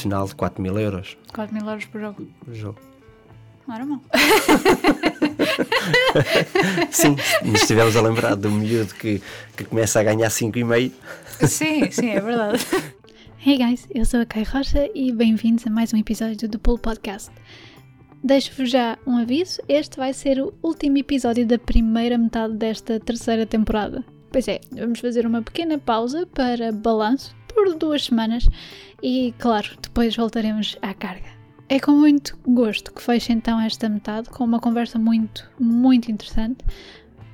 nacional de 4 mil euros 4 mil euros por jogo. por jogo. Não era mal. Sim, nos estivemos a lembrar do miúdo que, que começa a ganhar 5,5. sim, sim, é verdade. Hey guys, eu sou a Kai Rocha e bem-vindos a mais um episódio do Pull Podcast. Deixo-vos já um aviso: este vai ser o último episódio da primeira metade desta terceira temporada. Pois é, vamos fazer uma pequena pausa para balanço por duas semanas e, claro, depois voltaremos à carga. É com muito gosto que fecho então esta metade com uma conversa muito, muito interessante.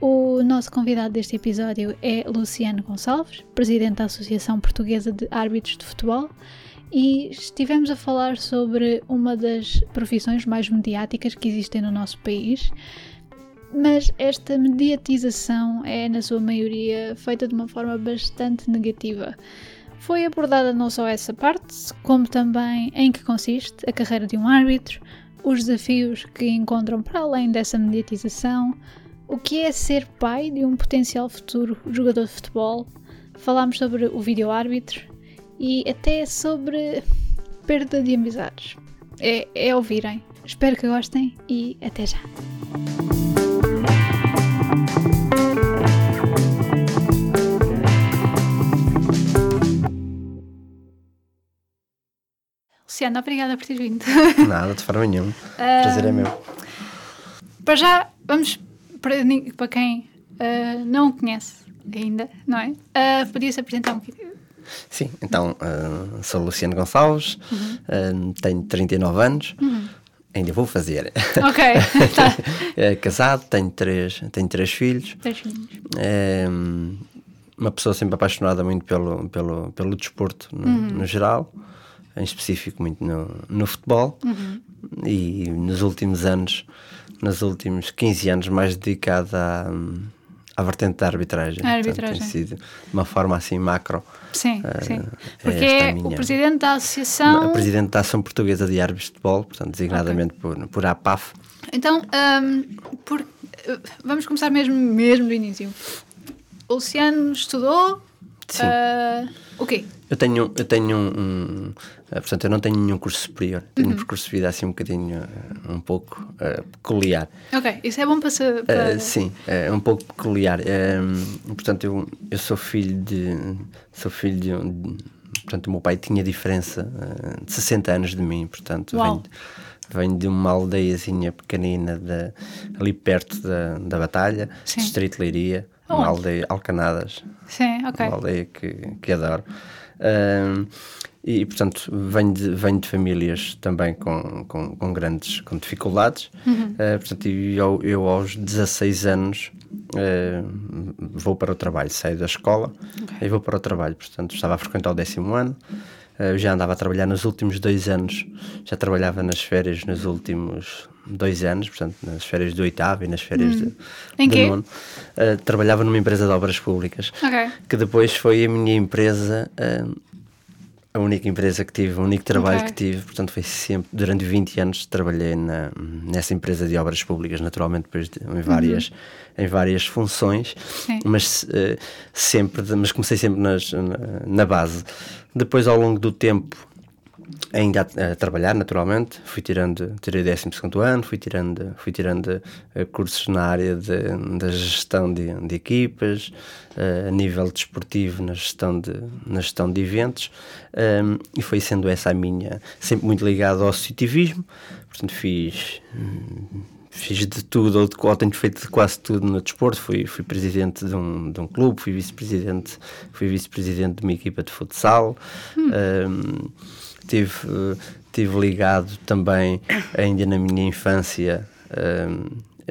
O nosso convidado deste episódio é Luciano Gonçalves, presidente da Associação Portuguesa de Árbitros de Futebol, e estivemos a falar sobre uma das profissões mais mediáticas que existem no nosso país. Mas esta mediatização é, na sua maioria, feita de uma forma bastante negativa. Foi abordada não só essa parte, como também em que consiste a carreira de um árbitro, os desafios que encontram para além dessa mediatização, o que é ser pai de um potencial futuro jogador de futebol. Falámos sobre o vídeo-árbitro e até sobre perda de amizades. É, é ouvirem. Espero que gostem e até já. Luciana, obrigada por ter vindo. Nada, de forma nenhuma. Prazer é meu. Para já, vamos para, para quem ah, não o conhece ainda, não é? Ah, Podia-se apresentar um bocadinho. Sim, então ah, sou Luciano Gonçalves, ah, tenho 39 anos, ainda vou fazer. Ok, tá. É, casado, tenho três, tenho três filhos. Três filhos. Uma pessoa sempre apaixonada muito pelo, pelo, pelo desporto no, no geral, em específico muito no, no futebol. E nos últimos anos, nos últimos 15 anos, mais dedicada à, à vertente da arbitragem. Portanto, arbitragem. tem sido de uma forma assim macro. Sim, Ah, sim. é Porque é a minha- o presidente da associação. A presidente da Ação Portuguesa de Árbitros de Futebol, portanto, designadamente por, por APAF. Então, ahm, por- vamos começar mesmo, mesmo do início. O Luciano estudou. Sim. ah, o quê? Eu tenho, eu tenho um, um, portanto, eu não tenho nenhum curso superior. Tenho um percurso de vida assim um bocadinho, eh, um pouco eh, peculiar. Ok, isso é bom para. Eh, para... sim, é um pouco peculiar. Eh, portanto, eu, eu sou filho de, sou filho de, um- portanto, o meu pai tinha diferença eh, de 60 anos de mim, portanto, Uau. venho, venho de uma aldeiazinha pequenina de, ali perto da, da Batalha, Sim. Distrito de Leiria, uma Aonde? aldeia, Alcanadas, Sim, ok. uma aldeia que, que adoro. Ahm, e, portanto, venho de, venho de famílias também com, com, com grandes com dificuldades. Ah, portanto, e eu, eu aos 16 anos ah, vou para o trabalho, saio da escola e vou para o trabalho. Portanto, estava a frequentar o décimo ano. Ah, eu já andava a trabalhar nos últimos dois anos, já trabalhava nas férias nos últimos dois anos, portanto, nas férias do oitavo e nas férias de, Em do nono. Ah, trabalhava numa empresa de obras públicas Ok. que depois foi a minha empresa, ah, a única empresa que tive, o único trabalho Ok. que tive, portanto foi sempre, durante 20 anos trabalhei na, nessa empresa de obras públicas, naturalmente depois de- em várias, em várias funções, Sim. mas ah, sempre, mas comecei sempre nas, na, na base. Depois ao longo do tempo ainda a, a trabalhar naturalmente fui tirando tirei o 12 ano fui tirando fui tirando eh, cursos na área da gestão de, de equipas eh, a nível desportivo na gestão de na gestão de eventos ehm, e foi sendo essa a minha sempre muito ligado ao associativismo portanto fiz hum, Fiz de tudo, ou, de, ou tenho feito de quase tudo no desporto. Fui, fui presidente de um, de um clube, fui vice-presidente fui vice-presidente de uma equipa de futsal. Ehm, tive, tive ligado também, ainda na minha infância, ehm,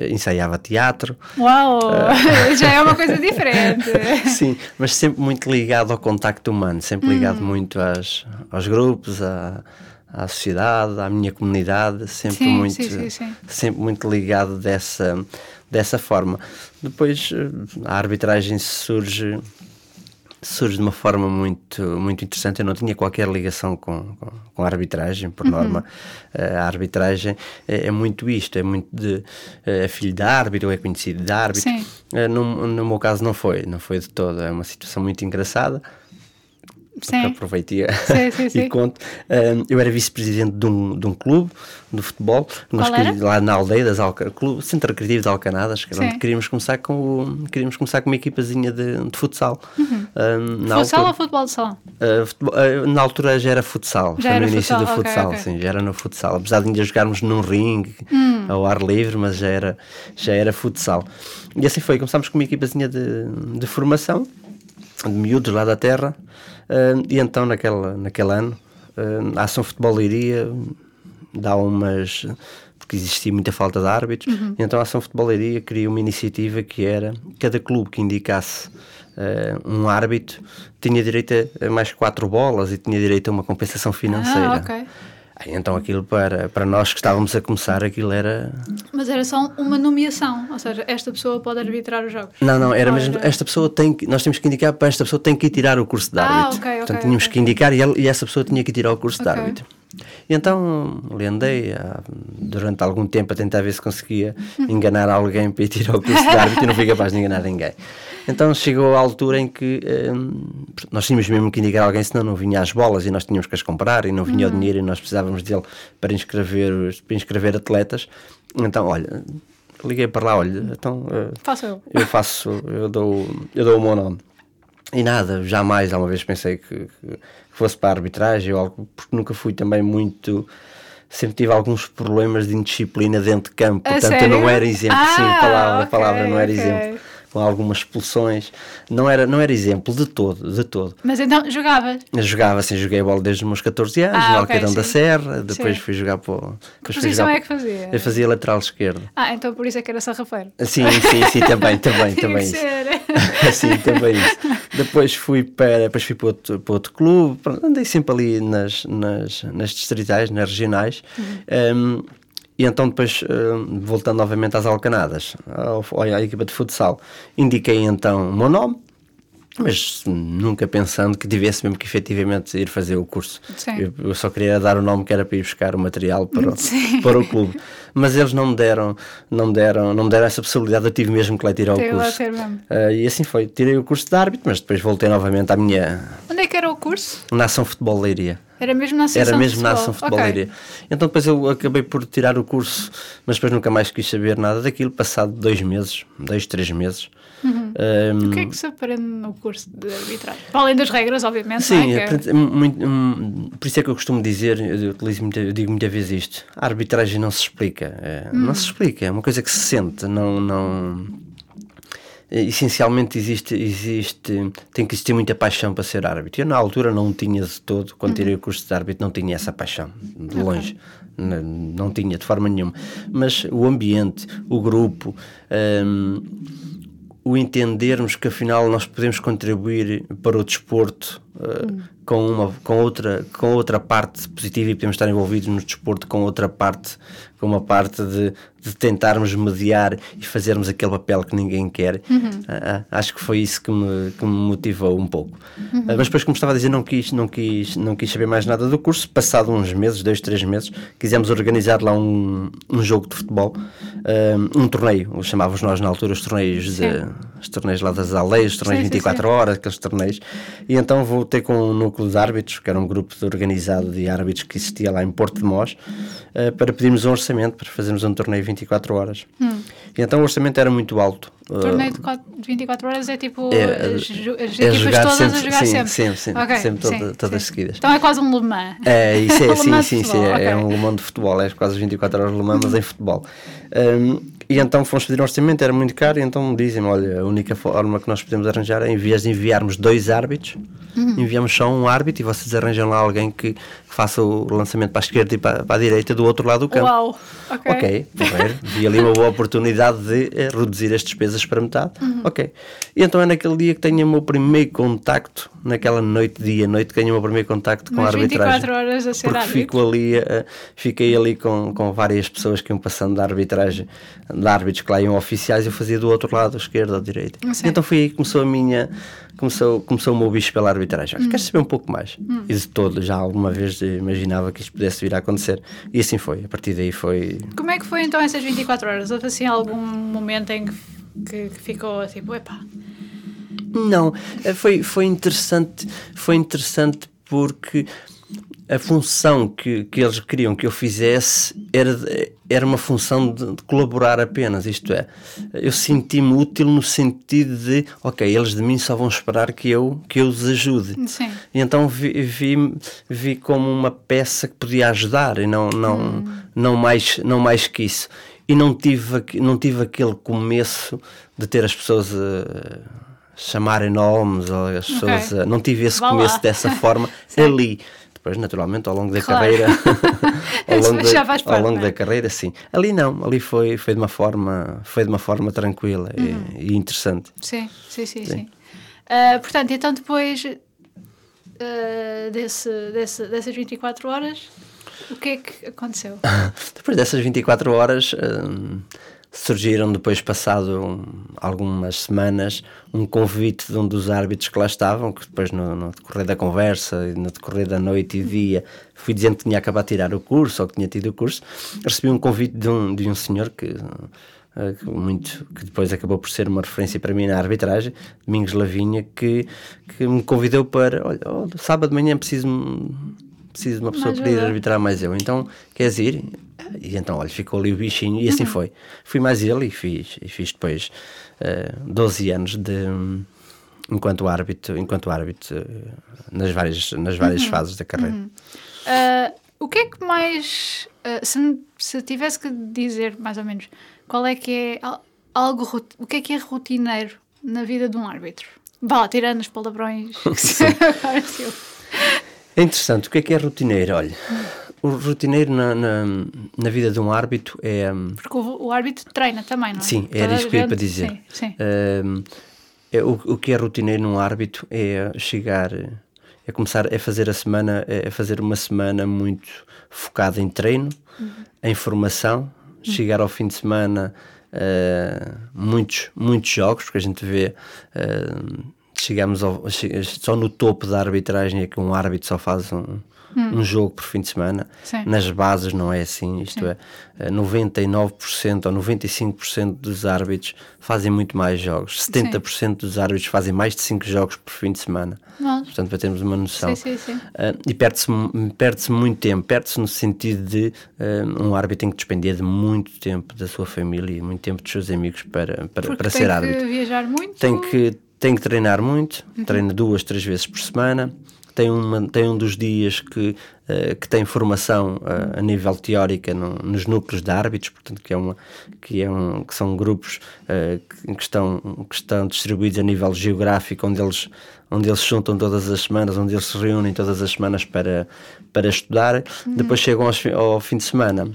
ensaiava teatro. Uau! Já é uma coisa diferente. Sim, mas sempre muito ligado ao contacto humano, sempre ligado muito às, aos grupos, à, à sociedade, à minha comunidade, sempre Sim, muito, sim, sim, sim. sempre muito ligado dessa, dessa forma. Depois eh, a arbitragem surge surge de uma forma muito muito interessante. Eu não tinha qualquer ligação com, com, com a arbitragem, por norma. Eh, a arbitragem é, é muito isto, é muito de eh, é filho de árbitro, é conhecido de árbitro. Sim. Eh, no, no meu caso não foi, não foi de todo. É uma situação muito engraçada. Sim. aproveitei Sim, sim, sim. e conto. Um, eu era vice-presidente de um, de um clube de futebol, nós queríamos- lá na aldeia das Alca, clube, Centro Recreativo de Alcanadas, que onde queríamos começar com o- queríamos começar com uma equipazinha de, de futsal. Um, na Futsal altura- ou futebol de salão? Uh, futebol- uh, na altura já era futsal, Já era no início futsal, do futsal, ok. sim, já era no futsal. Apesar de ainda jogarmos num ringue Hum. ao ar livre, mas já era, já era futsal. E assim foi, começámos com uma equipazinha de, de formação, de miúdos lá da terra, e então naquela, naquele ano uh, a Ação Futebol Leiria dá umas. porque existia muita falta de árbitros, Uhum. e então a Ação Futebol Leiria criou uma iniciativa que era cada clube que indicasse eh, um árbitro tinha direito a mais quatro bolas e tinha direito a uma compensação financeira. Ah, ok. Então aquilo para, para nós que estávamos a começar, aquilo era. Mas era só uma nomeação, ou seja, esta pessoa pode arbitrar os jogos. Não, não, era Ou mesmo. Esta pessoa tem que. Nós temos que indicar para esta pessoa tem que ir tirar o curso de Ah, árbitro. ok, ok, Portanto, tínhamos ok. que indicar e, ele- e essa pessoa tinha que tirar o curso de árbitro. E então ali andei ah, durante algum tempo a tentar ver se conseguia enganar alguém para ir tirar o curso de árbitro e não fui capaz de enganar ninguém. Então chegou a altura em que hum, nós tínhamos mesmo que indicar alguém, senão não vinha as bolas e nós tínhamos que as comprar e não vinha o dinheiro e nós precisávamos dele para inscrever, para inscrever atletas. Então, olha, liguei para lá, olha, então eh, Faço eu. eu faço, eu dou, eu dou o meu nome. E nada, jamais alguma vez pensei que, que fosse para a arbitragem ou algo, porque nunca fui também muito. Sempre tive alguns problemas de indisciplina dentro de campo, A portanto eu não era exemplo, Ah, sim, palavra, ok, palavra não era ok. exemplo. Com algumas expulsões, não era, não era exemplo de todo, de todo. Mas então jogavas? Eu jogava assim, joguei bola desde os meus 14 anos, Ah, no ok, Alqueirão da sim. Serra, depois Sim. fui jogar para. o- Que posição é que fazia? Eu fazia lateral esquerdo. Ah, então por isso é que era sarrafeiro. Sim, sim, sim, também, também, também. Sim, também isso. Depois fui para, depois fui para outro, para outro clube, andei sempre ali nas, nas, nas distritais, nas regionais. Um, e então depois, um, voltando novamente às Alcanadas, ao, à equipa de futsal, indiquei então o meu nome, mas nunca pensando que tivesse mesmo que efetivamente ir fazer o curso. Sim. Eu, eu só queria dar o nome que era para ir buscar o material para, o- para o clube. Mas eles não me deram, não me deram, não me deram essa possibilidade, eu tive mesmo que lá tirar o curso. Ah, e assim foi. Tirei o curso de árbitro, mas depois voltei novamente à minha Onde é que era o curso? nação futebol leiria. Era mesmo na Associação Era mesmo na ação futebol Ok. leiria. Então depois eu acabei por tirar o curso, mas depois nunca mais quis saber nada daquilo, passado dois meses, dois, três meses. Ahm, O que é que se aprende no curso de arbitragem? Para além das regras, obviamente, Sim, é? Que é- aprendi- muito- por isso é que eu costumo dizer, eu, utilizo eu digo muita vez isto: a arbitragem não se explica, é, não Hum. se explica, é uma coisa que se sente, não. não essencialmente existe, existe, tem que existir muita paixão para ser árbitro. Eu na altura não tinha de todo, quando Uhum. tirei o curso de árbitro, não tinha essa paixão, de longe, não, não tinha de forma nenhuma. Mas o ambiente, o grupo, hum, o entendermos que afinal nós podemos contribuir para o desporto uh, com, uma, com, outra, com outra parte positiva e podemos estar envolvidos no desporto com outra parte, com uma parte de, de tentarmos mediar e fazermos aquele papel que ninguém quer. Ah, ah, acho que foi isso que me, que me motivou um pouco. Ah, mas depois, como estava a dizer, não quis, não, quis, não quis saber mais nada do curso. Passado uns meses, dois, três meses, quisemos organizar lá um, um jogo de futebol, ah, um torneio, chamávamos nós na altura os torneios, de, Sim. os torneios lá das aldeias, os torneios Sim, sim, 24 horas, aqueles torneios. E então voltei com um núcleo de árbitros, que era um grupo de organizado de árbitros que existia lá em Porto de Mós, ah, para pedirmos um orçamento para fazermos um torneio 24 horas. E então o orçamento era muito alto. O Ah, torneio de quatro- de 24 horas é tipo É, as, ju- as é equipas todas sempre- a jogar sim, sempre. sempre, sempre, Ok, sempre toda- sim, todas sim. seguidas. Então é quase um Le Mans. É, isso é, sim, sim, sim, é, é ok. um Le Mans de futebol, é quase 24 horas Le Mans, mas em futebol. Um, e então fomos pedir um orçamento, era muito caro, e então dizem-me: olha, a única forma que nós podemos arranjar é, em vez de enviarmos dois árbitros, Uhum. enviamos só um árbitro e vocês arranjam lá alguém que, que faça o lançamento para a esquerda e para, para a direita do outro lado do campo. Uau! Ok. Ok. Vi ali uma boa oportunidade de eh, reduzir as despesas para metade. Uhum. Ok. E então é naquele dia que tenho o meu primeiro contacto, naquela noite, dia, noite, que tenho o meu primeiro contacto com a Mas arbitragem. 24 horas a ser Porque fico ali, eh, fiquei ali com, com várias pessoas que iam passando da arbitragem, de árbitros que lá iam oficiais, eu fazia do outro lado, esquerda ou direita. Então foi aí que começou a minha, começou, começou o meu bicho pela arbitragem. Olha, Queres saber um pouco mais? E de todo, já alguma vez imaginava que isto pudesse vir a acontecer. E assim foi, a partir daí foi... Como é que foi então essas 24 horas? Houve assim algum momento em que, que, que ficou tipo, epá, Não, eh, foi, foi interessante, foi interessante porque a função que, que eles queriam que eu fizesse era, era uma função de, de colaborar apenas, isto é, eu senti-me útil no sentido de, ok, eles de mim só vão esperar que eu, que eu os ajude. Sim. E então vi, vi, vi como uma peça que podia ajudar e não, não, hum. não, mais, não mais que isso. E não tive, não tive aquele começo de ter as pessoas a chamarem nomes, ou as pessoas okay. a, não tive esse Vá começo lá. dessa forma ali depois, naturalmente, ao longo da claro. carreira, ao longo, da, parte, ao longo da carreira, sim. Ali não, ali foi, foi de uma forma, foi de uma forma tranquila uhum. e, e, interessante. Sim, sim, sim, sim. sim. Uh, portanto, então depois uh, desse, desse, dessas 24 horas, o que é que aconteceu? depois dessas 24 horas, uh, surgiram depois, passado um, algumas semanas, um convite de um dos árbitros que lá estavam, que depois no, no decorrer da conversa e no decorrer da noite e dia fui dizendo que tinha acabado de tirar o curso ou que tinha tido o curso, recebi um convite de um, de um senhor que, eh, muito que depois acabou por ser uma referência para mim na arbitragem, Domingos Lavinha, que, que me convidou para, olha, oh, sábado de manhã preciso preciso de uma pessoa para ir arbitrar mais eu. Então, queres ir? E então, olha, ficou ali o bichinho e assim uhum. foi. Fui mais ele e fiz, e fiz depois uh, eh, 12 anos de enquanto árbitro, enquanto árbitro uh, nas várias, nas várias uhum. fases da carreira. Uhum. Uh, o que é que mais, se, se tivesse que dizer mais ou menos, qual é que é algo, o que é que é rotineiro na vida de um árbitro? Vá, tirando os palavrões. é interessante, o que é que é rotineiro? Olha, o rotineiro na, na, na, vida de um árbitro é. Hum, Porque o, o árbitro treina também, não é? Sim, era isso que eu ia para dizer. Sim, sim. Um, é, o, o que é rotineiro num árbitro é chegar, é começar, é fazer a semana, é fazer uma semana muito focada em treino, uhum. em formação, uhum. chegar ao fim de semana. Uh, muitos, muitos jogos, porque a gente vê uh, chegamos ao, só no topo da arbitragem é que um árbitro só faz um, hum. um jogo por fim de semana. Sim. Nas bases não é assim, isto Sim. é, 99% ou 95% dos árbitros fazem muito mais jogos, 70% sim. dos árbitros fazem mais de 5 jogos por fim de semana. Portanto, para termos uma noção. Sim, uh, e perde-se perde muito tempo, perde-se no sentido de uh, um árbitro tem que despender de muito tempo da sua família e muito tempo dos seus amigos para, para, para ser árbitro. Tem que viajar muito? Tem que, tem que treinar muito, uhum. treina duas, três vezes por semana tem, uma, tem um dos dias que, uh, que tem formação uh, a nível teórica no, nos núcleos de árbitros, portanto, que, é uma, que, é um, que são grupos uh, que, estão, que estão distribuídos a nível geográfico, onde eles, onde eles se juntam todas as semanas, onde eles se reúnem todas as semanas para, para estudar. Uhum. Depois chegam ao, ao fim de semana,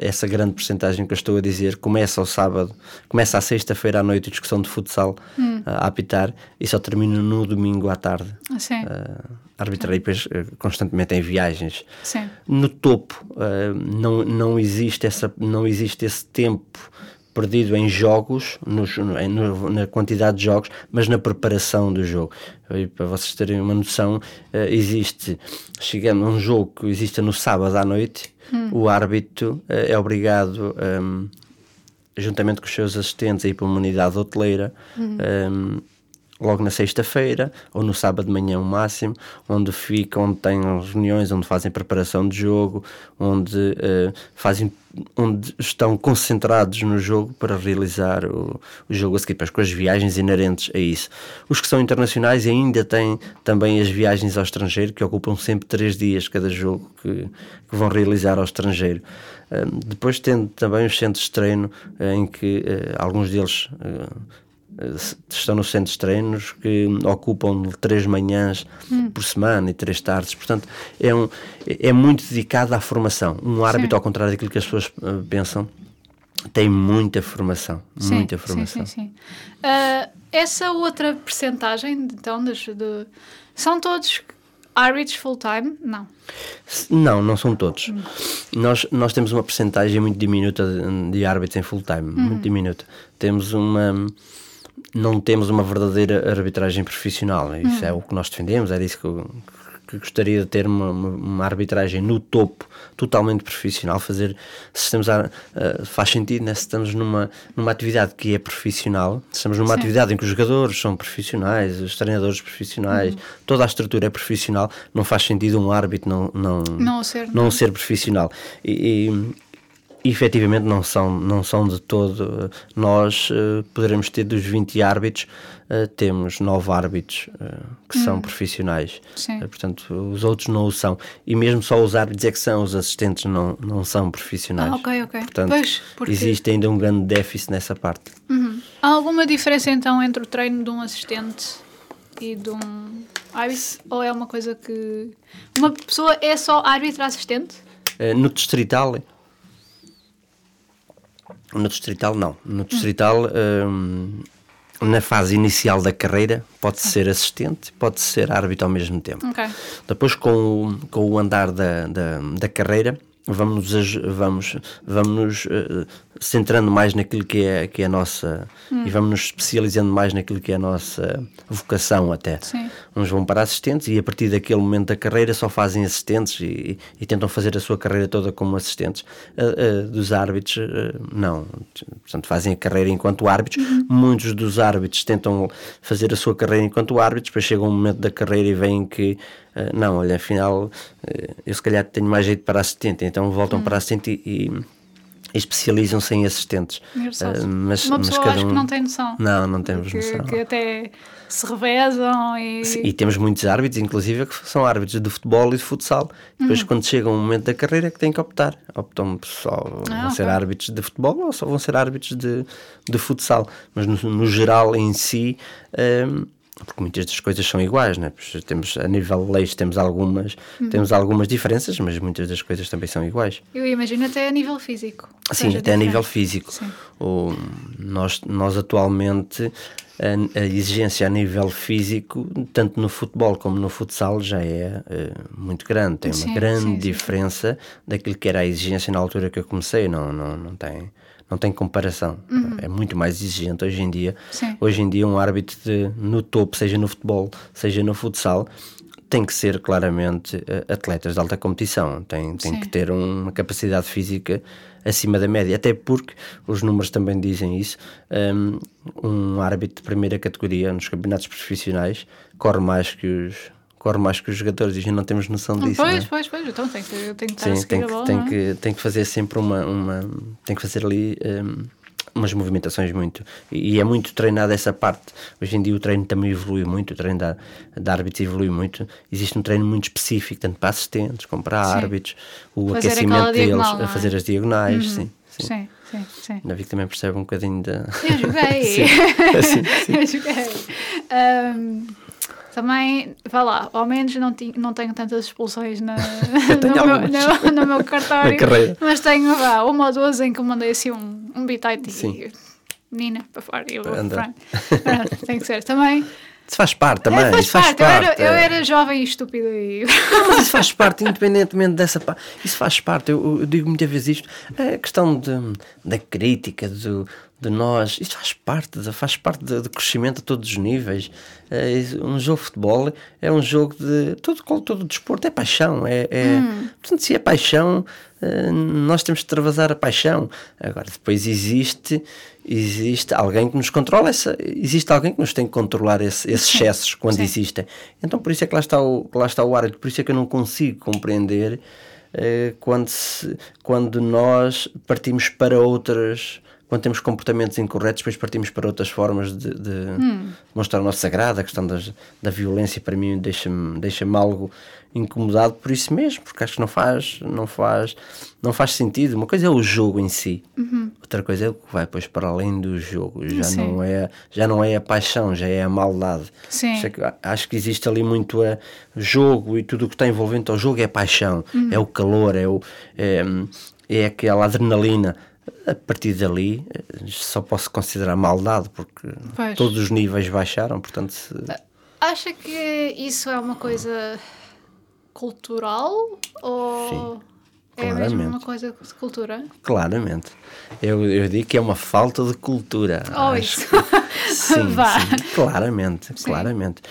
essa grande porcentagem que eu estou a dizer começa ao sábado, começa à sexta-feira à noite a discussão de futsal uhum. a apitar e só termina no domingo à tarde. Ah, sim arbitrei depois eh, constantemente em viagens. Sim. No topo uh, não, não, existe essa, não existe esse tempo perdido em jogos, nos, no, na quantidade de jogos, mas na preparação do jogo. E para vocês terem uma noção, uh, existe, chegando a um jogo que existe no sábado à noite, hum. o árbitro é obrigado, um, juntamente com os seus assistentes, a ir para uma unidade hoteleira. Hum. Um, logo na sexta-feira ou no sábado de manhã o máximo, onde ficam, onde têm reuniões, onde fazem preparação de jogo, onde uh, fazem onde estão concentrados no jogo para realizar o, o jogo a seguir, com as viagens inerentes a isso. Os que são internacionais ainda têm também as viagens ao estrangeiro, que ocupam sempre três dias cada jogo que, que vão realizar ao estrangeiro. Uh, depois tendo também os centros de treino, uh, em que alguns deles estão nos centros de treinos que ocupam três manhãs hum. por semana e três tardes, portanto é, um, é muito dedicado à formação. Um árbitro, sim. ao contrário daquilo que as pessoas uh, pensam, tem muita formação, sim, muita formação. Sim, sim, sim. Uh, essa outra percentagem, então, de, de, são todos árbitros full-time? Não. Não, não são todos. Hum. Nós, nós temos uma percentagem muito diminuta de, de árbitros em full-time, hum. muito diminuta. Temos uma não temos uma verdadeira arbitragem profissional. Isso hum. é o que nós defendemos, era isso que, que, que gostaria de ter uma, uma, arbitragem no topo, totalmente profissional. Fazer, se estamos a, uh, faz sentido, né? se estamos numa, numa atividade que é profissional, se estamos numa Sim. atividade em que os jogadores são profissionais, os treinadores profissionais, uhum. toda a estrutura é profissional, não faz sentido um árbitro não, não, não, ser, não, não ser profissional. E efetivamente não são, não são de todo. Nós uh, poderemos ter dos 20 árbitros, uh, temos 9 árbitros uh, que hum. são profissionais. portanto, os outros não o são. E mesmo só os árbitros é que são, os assistentes não, não são profissionais. Ah, ok, ok. Portanto, pois, porque... existe ainda um grande déficit nessa parte. Uhum. Há alguma diferença então entre o treino de um assistente e de um árbitro? Ou é uma coisa que. Uma pessoa é só árbitro assistente? no distrital no Distrital, não. No Distrital, hum, na fase inicial da carreira, pode ser assistente, pode ser árbitro ao mesmo tempo. Okay. Depois, com o, com o andar da, da, da carreira, vamos vamos vamos uh, centrando mais naquilo que é que é a nossa hum. e vamos nos especializando mais naquilo que é a nossa vocação até Sim. uns vão para assistentes e a partir daquele momento da carreira só fazem assistentes e, e tentam fazer a sua carreira toda como assistentes uh, uh, dos árbitros não portanto fazem a carreira enquanto árbitros uhum. muitos dos árbitros tentam fazer a sua carreira enquanto árbitros depois chega um momento da carreira e veem que não, olha, afinal, uh, eu se calhar tenho mais jeito para assistente, então voltam hum. para assistente e, e, especializam-se em assistentes. Uh, mas, Uma pessoa mas cada um... acho que não tem noção. Não, não temos que, noção. Que até se revezam e... Sim, e temos muitos árbitros, inclusive, que são árbitros de futebol e de futsal. Depois, uhum. quando chega um momento da carreira, é que têm que optar. Optam só ah, vão okay. ser árbitros de futebol ou só vão ser árbitros de, de futsal. Mas, no, no geral, em si... Um, porque muitas das coisas são iguais, né? temos a nível de leis temos algumas uhum. temos algumas diferenças, mas muitas das coisas também são iguais. Eu imagino até a nível físico. Sim, até diferente. a nível físico. O, nós nós atualmente a, a, exigência a nível físico, tanto no futebol como no futsal, já é uh, muito grande. Tem uma sim, grande sim, diferença daquilo que era a exigência na altura que eu comecei. Não, não, não tem não tem comparação. Uhum. É muito mais exigente hoje em dia. Sim. Hoje em dia, um árbitro de, no topo, seja no futebol, seja no futsal, tem que ser claramente uh, atletas de alta competição. Tem, tem que ter uma capacidade física acima da média. Até porque os números também dizem isso. Um, um árbitro de primeira categoria nos campeonatos profissionais corre mais que os corre mais que os jogadores e a não temos noção disso. Pois, né? pois, pois, então tem que, tem que estar Sim, tem que, bola, tem, é? que, tem que fazer sempre uma, uma tem que fazer ali um, umas movimentações muito e é muito treinado essa parte. Hoje em dia o treino também evolui muito, o treino da, da árbitros evolui muito. Existe um treino muito específico, tanto para assistentes como para sim. árbitros, o fazer aquecimento deles, a é? fazer as diagonais, uhum. sim. Sim. sim. Sim, sim. Também percebe um bocadinho da. Eu joguei! sim, sim, sim. Eu joguei. Um, também, vá lá, ao menos não, ti, não tenho tantas expulsões na, no, meu, no, no, meu cartório, mas tenho vá, uma ou duas em que mandei assim um, um bitite e menina para fora eu vou tem que ser. Também isso faz parte também. É, faz, isso faz parte. parte. Eu, era, eu era jovem e estúpida e. Mas isso faz parte, independentemente dessa parte. Isso faz parte. Eu, eu, digo muitas vezes isto. A questão de, da crítica, do, de nós, isso faz parte, faz parte do crescimento a todos os níveis. É, um jogo de futebol é um jogo de. Todo, todo o desporto é paixão. É, é, hum. Portanto, se é paixão, eh, nós temos de travasar a paixão. Agora, depois existe existe alguém que nos controla essa, existe alguém que nos tem que controlar esse, esses excessos quando Sim. existem. Então por isso é que lá está o, lá está o árbitro, por isso é que eu não consigo compreender eh, quando, se, quando nós partimos para outras quando temos comportamentos incorretos, depois partimos para outras formas de, de hum. mostrar o nosso sagrado. A questão das, da violência, para mim, deixa-me deixa algo incomodado por isso mesmo, porque acho que não faz, não faz, não faz sentido. Uma coisa é o jogo em si, uhum. outra coisa é o que vai depois para além do jogo. Já não é, já não é a paixão, já é a maldade. Sim. Acho que existe ali muito a jogo e tudo o que está envolvendo ao jogo é paixão, uhum. é o calor, é o é, é aquela adrenalina a partir dali só posso considerar maldade porque pois. todos os níveis baixaram, portanto se... acha que isso é uma coisa cultural ou Sim, é mesmo uma coisa de cultura? Claramente. Eu, eu digo que é uma falta de cultura. Oh, isso. sim, sim, claramente, sim. claramente.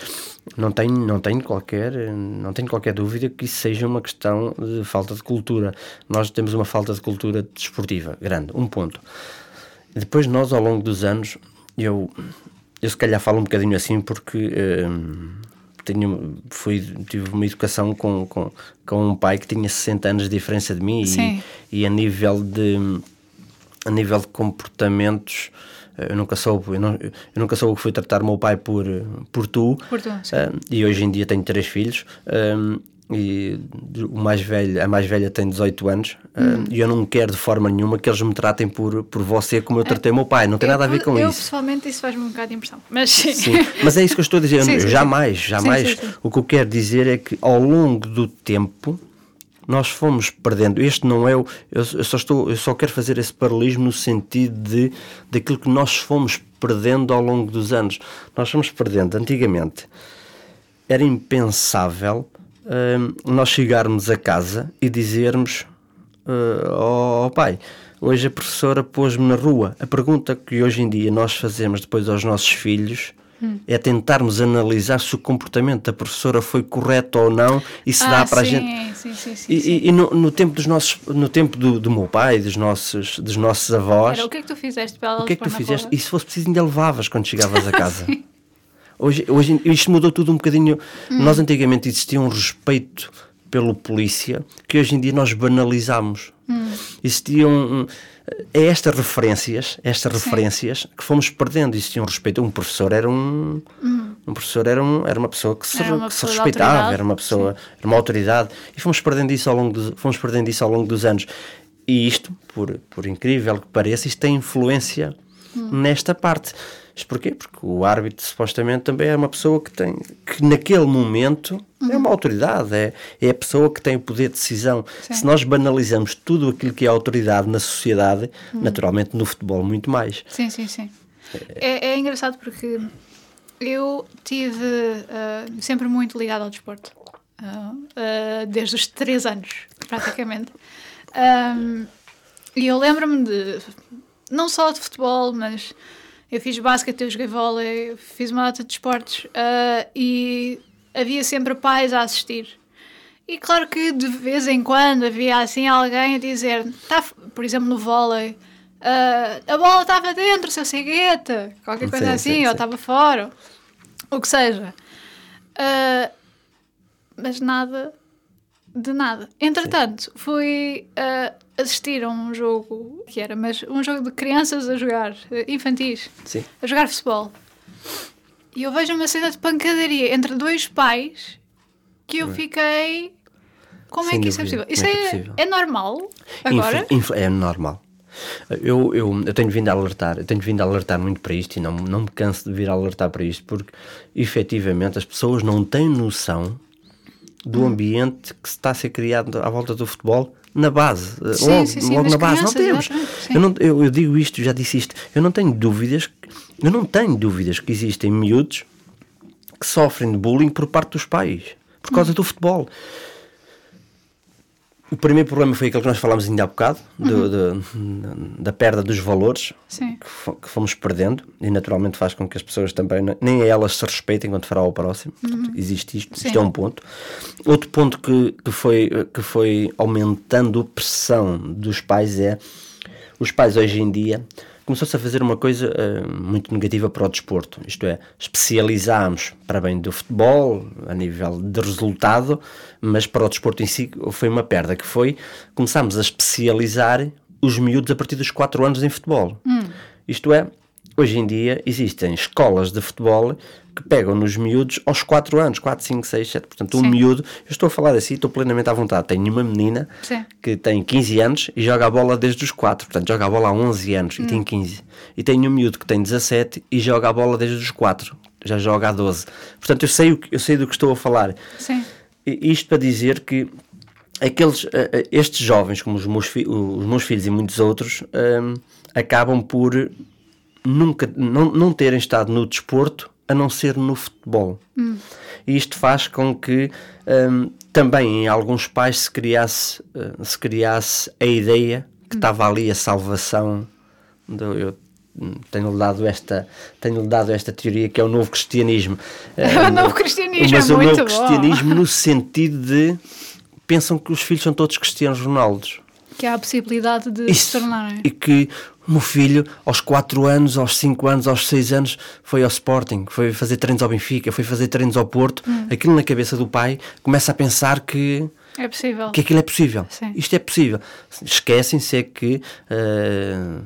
não tenho, não tenho qualquer, não tenho qualquer dúvida que isso seja uma questão de falta de cultura. Nós temos uma falta de cultura desportiva grande, um ponto. Depois nós ao longo dos anos, eu, eu se calhar falo um bocadinho assim porque hum, tenho, fui, tive uma educação com, com, com um pai que tinha 60 anos de diferença de mim e, e, a nível de a nível de comportamentos eh, eu nunca soube eu, não, eu nunca soube que foi tratar o meu pai por, por tu, por tu uh, e hoje em dia tenho três filhos uh, e o mais velho, a mais velha tem 18 anos hum. e eu não quero de forma nenhuma que eles me tratem por, por você como eu tratei o meu pai, não tem eu, nada a ver com eu, isso. Eu pessoalmente isso faz-me um bocado de impressão, mas sim. sim. Mas é isso que eu estou a dizer, sim, sim, jamais, jamais. O que eu quero dizer é que ao longo do tempo nós fomos perdendo. Este não é o. Eu, eu, só estou, eu só quero fazer esse paralelismo no sentido de daquilo que nós fomos perdendo ao longo dos anos. Nós fomos perdendo antigamente. Era impensável uh, nós chegarmos a casa e dizermos: uh, Oh pai, hoje a professora pôs-me na rua. A pergunta que hoje em dia nós fazemos depois aos nossos filhos hum. é tentarmos analisar se o comportamento da professora foi correto ou não e se ah, dá para sim, a gente. Sim, sim, sim, e, e no, no, tempo dos nossos, no tempo do, do meu pai, dos nossos, dos nossos avós. Era, o que é que tu fizeste para ela O que é que tu fizeste? E se fosse preciso, ainda levavas quando chegavas a casa. Hoje, hoje isto mudou tudo um bocadinho. Hum. Nós antigamente existia um respeito pelo polícia que hoje em dia nós banalizamos. Hum. Existiam um, é estas referências, estas Sim. referências que fomos perdendo. Existia um respeito. Um professor era um, hum. um professor era, um, era uma pessoa que se, que se respeitava, era uma pessoa, Sim. era uma autoridade e fomos perdendo isso ao longo dos, fomos perdendo isso ao longo dos anos. E isto, por, por incrível que pareça, isto tem influência hum. nesta parte. Isto porquê? Porque o árbitro supostamente também é uma pessoa que tem, que naquele momento uhum. é uma autoridade, é, é a pessoa que tem o poder de decisão. Sim. Se nós banalizamos tudo aquilo que é autoridade na sociedade, uhum. naturalmente no futebol muito mais. Sim, sim, sim. É, é engraçado porque eu tive uh, sempre muito ligado ao desporto. Uh, uh, desde os 3 anos, praticamente. Um, e eu lembro-me de, não só de futebol, mas eu fiz basquete, eu joguei vôlei, fiz uma data de esportes uh, e havia sempre pais a assistir. E claro que de vez em quando havia assim alguém a dizer, tá, por exemplo no vôlei, uh, a bola estava dentro, seu cegueta, qualquer coisa sim, assim, sim, ou estava fora, o que seja. Uh, mas nada de nada. Entretanto, fui uh, assistir a um jogo que era, mas um jogo de crianças a jogar, uh, infantis, Sim. a jogar futebol. E eu vejo uma cena de pancadaria entre dois pais que eu fiquei. Como Sem é que isso é possível? Isso é, é, possível? é, normal agora? Info, é normal. Eu, eu, eu tenho vindo a alertar, eu tenho vindo a alertar muito para isto e não, não me canso de vir a alertar para isto porque efetivamente as pessoas não têm noção do ambiente que está a ser criado à volta do futebol na base. Sim, logo, sim, sim, logo na base. Não temos. Eu, não, eu, eu, digo isto, já disse isto. Eu não tenho dúvidas, eu não tenho dúvidas que existem miúdos que sofrem de bullying por parte dos pais por causa hum. do futebol. O primeiro problema foi aquele que nós falámos ainda há bocado, do, uhum. do, da perda dos valores que, que, fomos perdendo, e naturalmente faz com que as pessoas também, nem elas se respeitem quando fará ao próximo. Uhum. Portanto, existe isto, Sim. isto é um ponto. Outro ponto que, que, foi, que foi aumentando a pressão dos pais é os pais hoje em dia começou-se a fazer uma coisa uh, muito negativa para o desporto, isto é, especializámos para bem do futebol, a nível de resultado, mas para o desporto em si foi uma perda, que foi, começámos a especializar os miúdos a partir dos 4 anos em futebol. Hum. Isto é, hoje em dia existem escolas de futebol que pegam nos miúdos aos 4 anos, 4, 5, 6, 7. Portanto, Sim. um miúdo, eu estou a falar assim, estou plenamente à vontade. Tenho uma menina Sim. que tem 15 anos e joga a bola desde os 4, portanto, joga a bola há 11 anos hum. e tem 15. E tenho um miúdo que tem 17 e joga a bola desde os 4, já joga há 12. Portanto, eu sei, o que, eu sei do que estou a falar. Sim. Isto para dizer que aqueles, eh, eh, estes jovens, como os meus, os meus filhos e muitos outros, um, acabam por nunca não, não terem estado no desporto a não ser no futebol. Hum. E isto faz com que um, também em alguns pais se criasse, uh, se criasse a ideia que hum. estava ali a salvação. Do, eu tenho dado esta, tenho dado esta teoria que é o novo cristianismo. o novo cristianismo Mas é o novo bom. cristianismo no sentido de pensam que os filhos são todos cristianos Ronaldos. Que há a possibilidade de se tornarem. E que o meu filho, aos 4 anos, aos 5 anos, aos 6 anos, foi ao Sporting, foi fazer treinos ao Benfica, foi fazer treinos ao Porto. Hum. Aquilo na cabeça do pai começa a pensar que, É possível. que aquilo é possível. Sim. Isto é possível. Esquecem-se é que eh,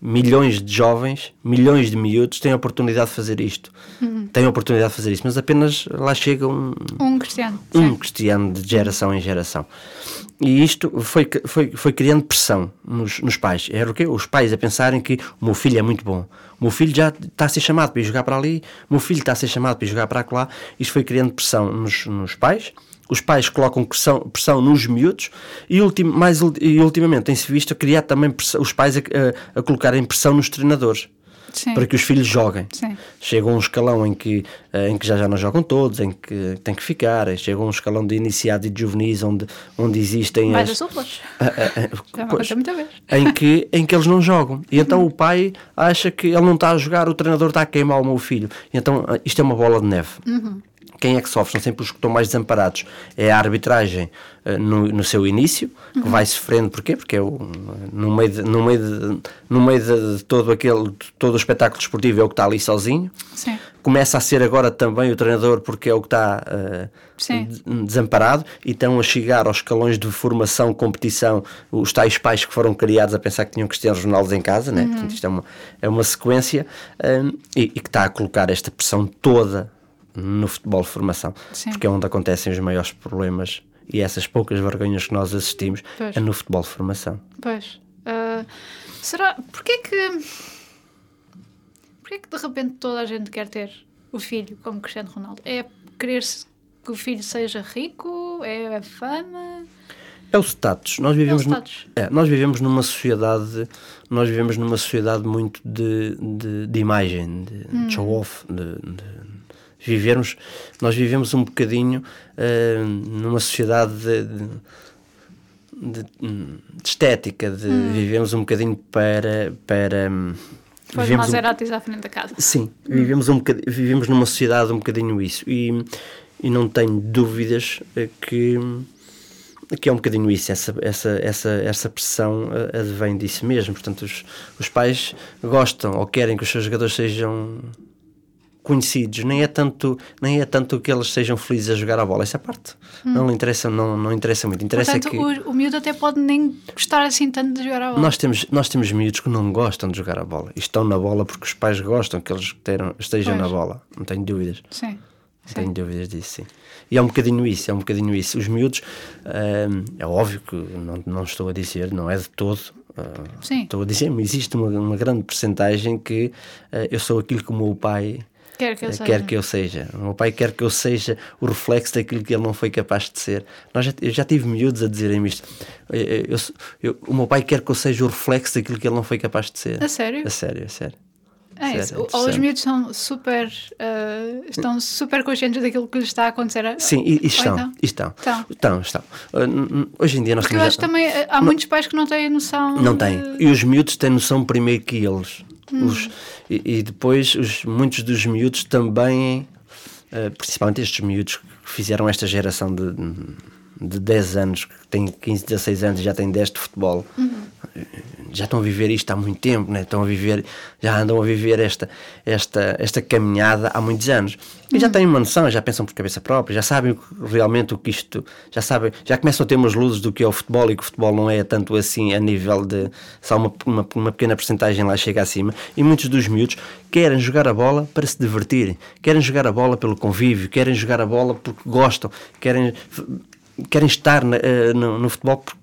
milhões de jovens, milhões de miúdos têm a oportunidade de fazer isto. Uhum. Têm a oportunidade de fazer isto, mas apenas lá chega um, Um cristiano. um sim. cristiano de geração em geração. E isto foi, foi, foi criando pressão nos, nos pais. Era o quê? Os pais a pensarem que o meu filho é muito bom. O meu filho já está a ser chamado para ir jogar para ali, o meu filho está a ser chamado para ir jogar para lá. Isto foi criando pressão nos, nos pais. Os pais colocam pressão, pressão nos miúdos e, ultim, mais, e ultimamente tem-se visto a criar também pressão, os pais a, a, a colocarem pressão nos treinadores Sim. para que os filhos joguem. Sim. Chega um escalão em que, eh, em que já, já não jogam todos, em que tem que ficar. Chega um escalão de iniciado e de juvenis onde, onde existem Mais as, as suplas. Já me pois, aconteceu muita vez. em, que, em que eles não jogam. E então o pai acha que ele não está a jogar, o treinador está a queimar o meu filho. E então isto é uma bola de neve. Quem é que sofre? São sempre os que estão mais desamparados. É a arbitragem eh, no, no seu início, que vai sofrendo. Porquê? Porque é o, no meio, de, no meio, de, no meio de, de todo, aquele, todo o espetáculo desportivo é o que está ali sozinho. Sim. Começa a ser agora também o treinador porque é o que está eh, de- desamparado e estão a chegar aos escalões de formação, competição, os tais pais que foram criados a pensar que tinham Cristianos Ronaldo em casa, né? Portanto, isto é uma, é uma sequência hum, e, e que está a colocar esta pressão toda no futebol de formação, Sim. porque é onde acontecem os maiores problemas e essas poucas vergonhas que nós assistimos Pois. é no futebol de formação. Pois. Ah, será. Porquê que. Porquê que de repente toda a gente quer ter o filho como Cristiano Ronaldo? É querer-se que o filho seja rico? É a fama? É o status. Nós vivemos, É status. nu- é, nós vivemos numa sociedade, nós vivemos numa sociedade muito de, de, de imagem, de, Hum. de show off, de, de vivermos, nós vivemos um bocadinho eh, numa sociedade de, de- de- estética, de vivemos um bocadinho para para hum, Pôs vivemos um- Maseratis à frente da casa. Sim, vivemos, um bocadinho, vivemos numa sociedade um bocadinho isso e, e não tenho dúvidas eh, que, que é um bocadinho isso, essa, essa, essa, essa pressão eh, advém disso mesmo. Portanto, os, os pais gostam ou querem que os seus jogadores sejam conhecidos, nem é tanto, nem é tanto que eles sejam felizes a jogar a bola, essa parte não lhe interessa, não, não interessa muito. Interessa Portanto, que o, o miúdo até pode nem gostar assim tanto de jogar a bola. nós temos, nós temos miúdos que não gostam de jogar a bola e estão na bola porque os pais gostam que eles terão- estejam Pois. na bola, não tenho dúvidas. Sim. Não Sim. tenho dúvidas disso, sim. E é um bocadinho isso, é um bocadinho isso. Os miúdos, hum, é óbvio que não, não estou a dizer, não é de todo. Sim. Estou a dizer, mas existe uma, uma grande porcentagem que ah, eu sou aquilo que o meu pai Quer que eu eh, seja. quer que eu seja. O meu pai quer que eu seja o reflexo daquilo que ele não foi capaz de ser. Nós já, eu já tive miúdos a dizerem isto. Eu- eu- eu- eu- o meu pai quer que eu seja o reflexo daquilo que ele não foi capaz de ser. A sério? A sério, a sério. É isso. Ou os miúdos são super, ah, estão super conscientes daquilo que lhes está a acontecer. Sim, e, e estão, então? estão. Estão. Estão, estão. Uh, hoje em dia nós Porque eu temos acho já- também há muitos pais que não têm noção. Não de- têm. E os miúdos têm noção primeiro que eles. Os- e, e depois os, muitos dos miúdos também, eh, principalmente estes miúdos que fizeram esta geração de, de 10 anos, que têm 15, 16 anos e já têm 10 de futebol, já estão a viver isto há muito tempo, né? estão a viver, já andam a viver esta, esta, esta caminhada há muitos anos. E já têm uma noção, já pensam por cabeça própria, já sabem realmente o que isto, já sabem, já começam a ter umas luzes do que é o futebol e que o futebol não é tanto assim a nível de só uma, uma, uma pequena porcentagem lá chega acima. E muitos dos miúdos querem jogar a bola para se divertirem, querem jogar a bola pelo convívio, querem jogar a bola porque gostam, querem querem estar na- eh, no, no futebol porque,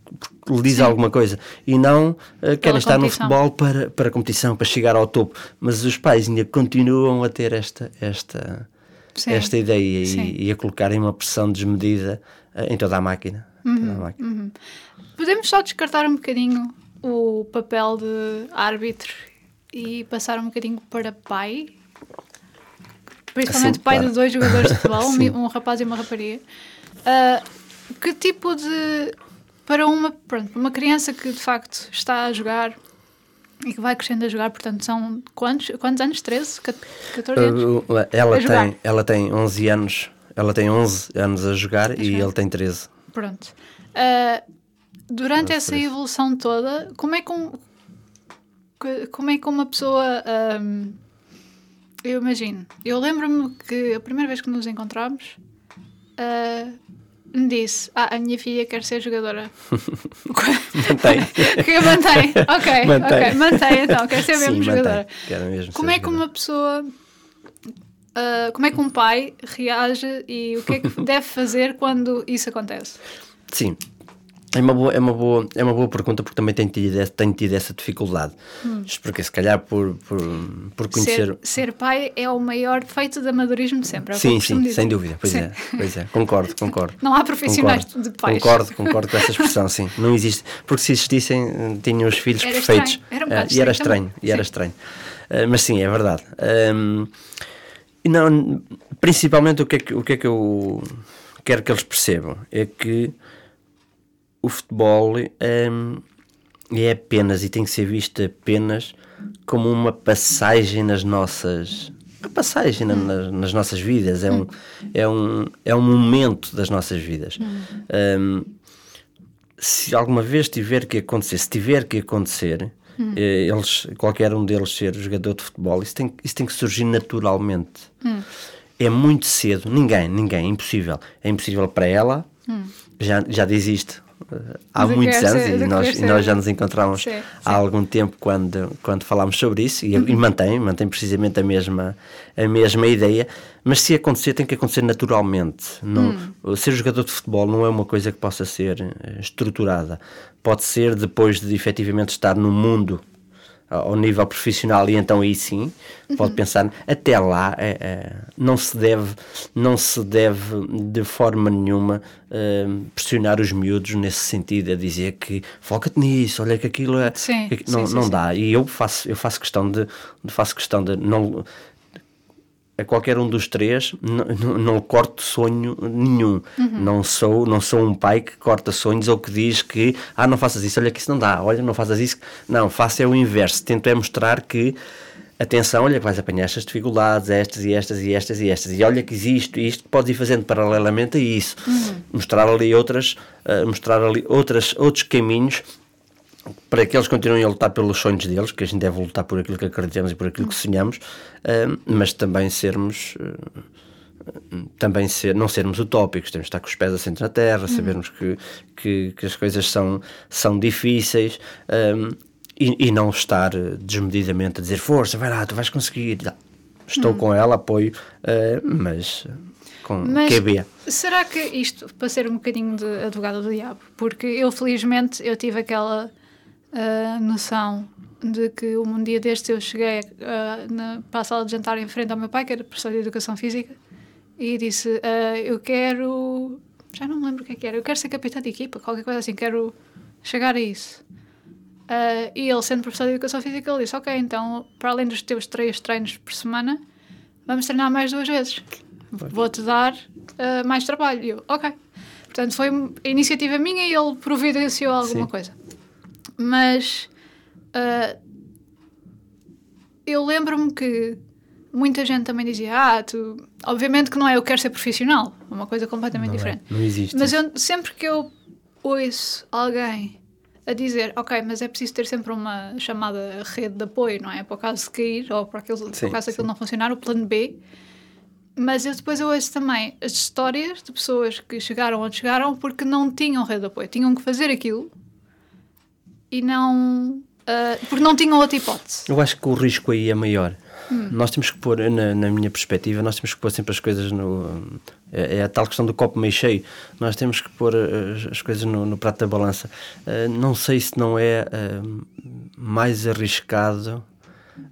lhe diz alguma coisa e não eh, querem estar no futebol para, para a competição, para chegar ao topo. Mas os pais ainda continuam a ter esta, esta, Sim. esta ideia Sim. e, e a colocarem uma pressão desmedida eh, em toda a máquina. Uhum, Toda a máquina. Podemos só descartar um bocadinho o papel de árbitro e passar um bocadinho para pai? Principalmente Assim, pai claro. de dois jogadores de futebol, Sim. um, um rapaz e uma rapariga. Ah, que tipo de. Para uma, pronto, uma criança que de facto está a jogar E que vai crescendo a jogar, portanto, são quantos, quantos anos? 13? 14 anos? Uh, ela, A jogar. tem, ela tem 11 anos, ela tem 11 anos a jogar e jogar. ele tem 13. Pronto. Ah, durante Não essa evolução toda, como é que, um- como é que uma pessoa. ahm, eu imagino. Eu lembro-me que a primeira vez que nos encontramos ah, me disse: Ah, a minha filha quer ser jogadora. Mantém. que mantém. Ok, Mantém. ok. Mantém então, quer ser mesmo Sim, jogadora. Quero mesmo Como é que jogador. uma pessoa. ah, como é que um pai reage e o que é que deve fazer quando isso acontece? Sim. É uma, boa, é, uma boa, é uma boa pergunta porque também tenho tido, essa- tenho tido essa dificuldade. Isto porque se calhar por, por, por conhecer. Hum. Ser, ser pai é o maior feito de amadorismo de sempre. É Sim, sim, dizer. sem dúvida. Pois Sim. é, pois é. Concordo, concordo. Não há profissionais Concordo, de pais. Concordo, concordo com essa expressão, sim. Não existe. Porque se existissem, tinham os filhos Era perfeitos. estranho, era um bocado e era estranho também, e era sim. estranho. Eh, mas sim, é verdade. Ahm, e não, principalmente o que, é que, o que é que eu quero que eles percebam é que o futebol ahm, é apenas e tem que ser visto apenas como uma passagem nas nossas uma passagem na- nas, nas nossas vidas. É um, é, um, é um momento das nossas vidas. Ahm, se alguma vez tiver que acontecer se tiver que acontecer eh, eles, qualquer um deles ser jogador de futebol isso tem, isso tem que surgir naturalmente. É muito cedo, ninguém, ninguém, é impossível. É impossível para ela, já, já isto. eh, há De muitos anos e nós, e nós já nos encontramos Sim, sim. há algum tempo quando, quando falámos sobre isso e, e mantém, mantém precisamente a mesma, a mesma ideia, mas se acontecer tem que acontecer naturalmente. Não, Ser jogador de futebol não é uma coisa que possa ser eh, estruturada. Pode ser depois de efetivamente estar no mundo ao nível profissional e então aí sim pode pensar até lá é, é, não se deve não se deve de forma nenhuma eh, pressionar os miúdos nesse sentido a dizer que foca-te nisso olha que aquilo é Sim, que- não, sim, não sim. dá e eu faço eu faço questão de de- faço questão de não a qualquer um dos três não, não, corto sonho nenhum. Não sou não sou um pai que corta sonhos ou que diz que ah não faças isso olha que isso não dá olha não faças isso. Não faça é o inverso tento é mostrar que atenção olha que vais apanhar estas dificuldades estas e estas e estas e estas e olha que existe isto que podes ir fazendo paralelamente a isso. Mostrar ali outras ah, mostrar ali outras outros caminhos para que eles continuem a lutar pelos sonhos deles, que a gente deve lutar por aquilo que acreditamos e por aquilo que sonhamos, ah, mas também sermos ah, também ser, não sermos utópicos, temos de estar com os pés assentos na terra, sabermos que, que, que as coisas são, são difíceis ah, e, e não estar eh, desmedidamente a dizer força, vai lá, tu vais conseguir. Estou com ela, apoio, ah, mas com Mas QB. será que isto, para ser um bocadinho de advogado do diabo, porque eu felizmente eu tive aquela ah, noção de que um dia destes eu cheguei ah, na, para a sala de jantar em frente ao meu pai, que era professor de Educação Física, e disse, ah, eu quero, já não me lembro o que é que era, eu quero ser capitão de equipa, qualquer coisa assim, quero chegar a isso. Ah, e ele, sendo professor de Educação Física, ele disse, ok, então, para além dos teus três treinos por semana, vamos treinar mais duas vezes. Vou-te dar ah, mais trabalho. E eu, ok. Portanto, foi a iniciativa minha e ele providenciou alguma Sim. coisa. Mas ah, eu lembro-me que muita gente também dizia: Ah, tu. Obviamente que não é eu quero ser profissional, é uma coisa completamente Não, é, diferente. não existe. Mas eu, sempre que eu ouço alguém a dizer, ok, mas é preciso ter sempre uma chamada rede de apoio, não é? Para o caso de cair ou para, aquilo, Sim, caso daquilo sim. não funcionar, o plano B. Mas eu depois eu ouço também as histórias de pessoas que chegaram onde chegaram porque não tinham rede de apoio. Tinham que fazer aquilo e não. ah, porque não tinham outra hipótese. Eu acho que o risco aí é maior. Hum. Nós temos que pôr, na, na minha perspectiva, nós temos que pôr sempre as coisas no. É, é a tal questão do copo meio cheio. Nós temos que pôr as, as coisas no, no prato da balança. Ah, não sei se não é ah, mais arriscado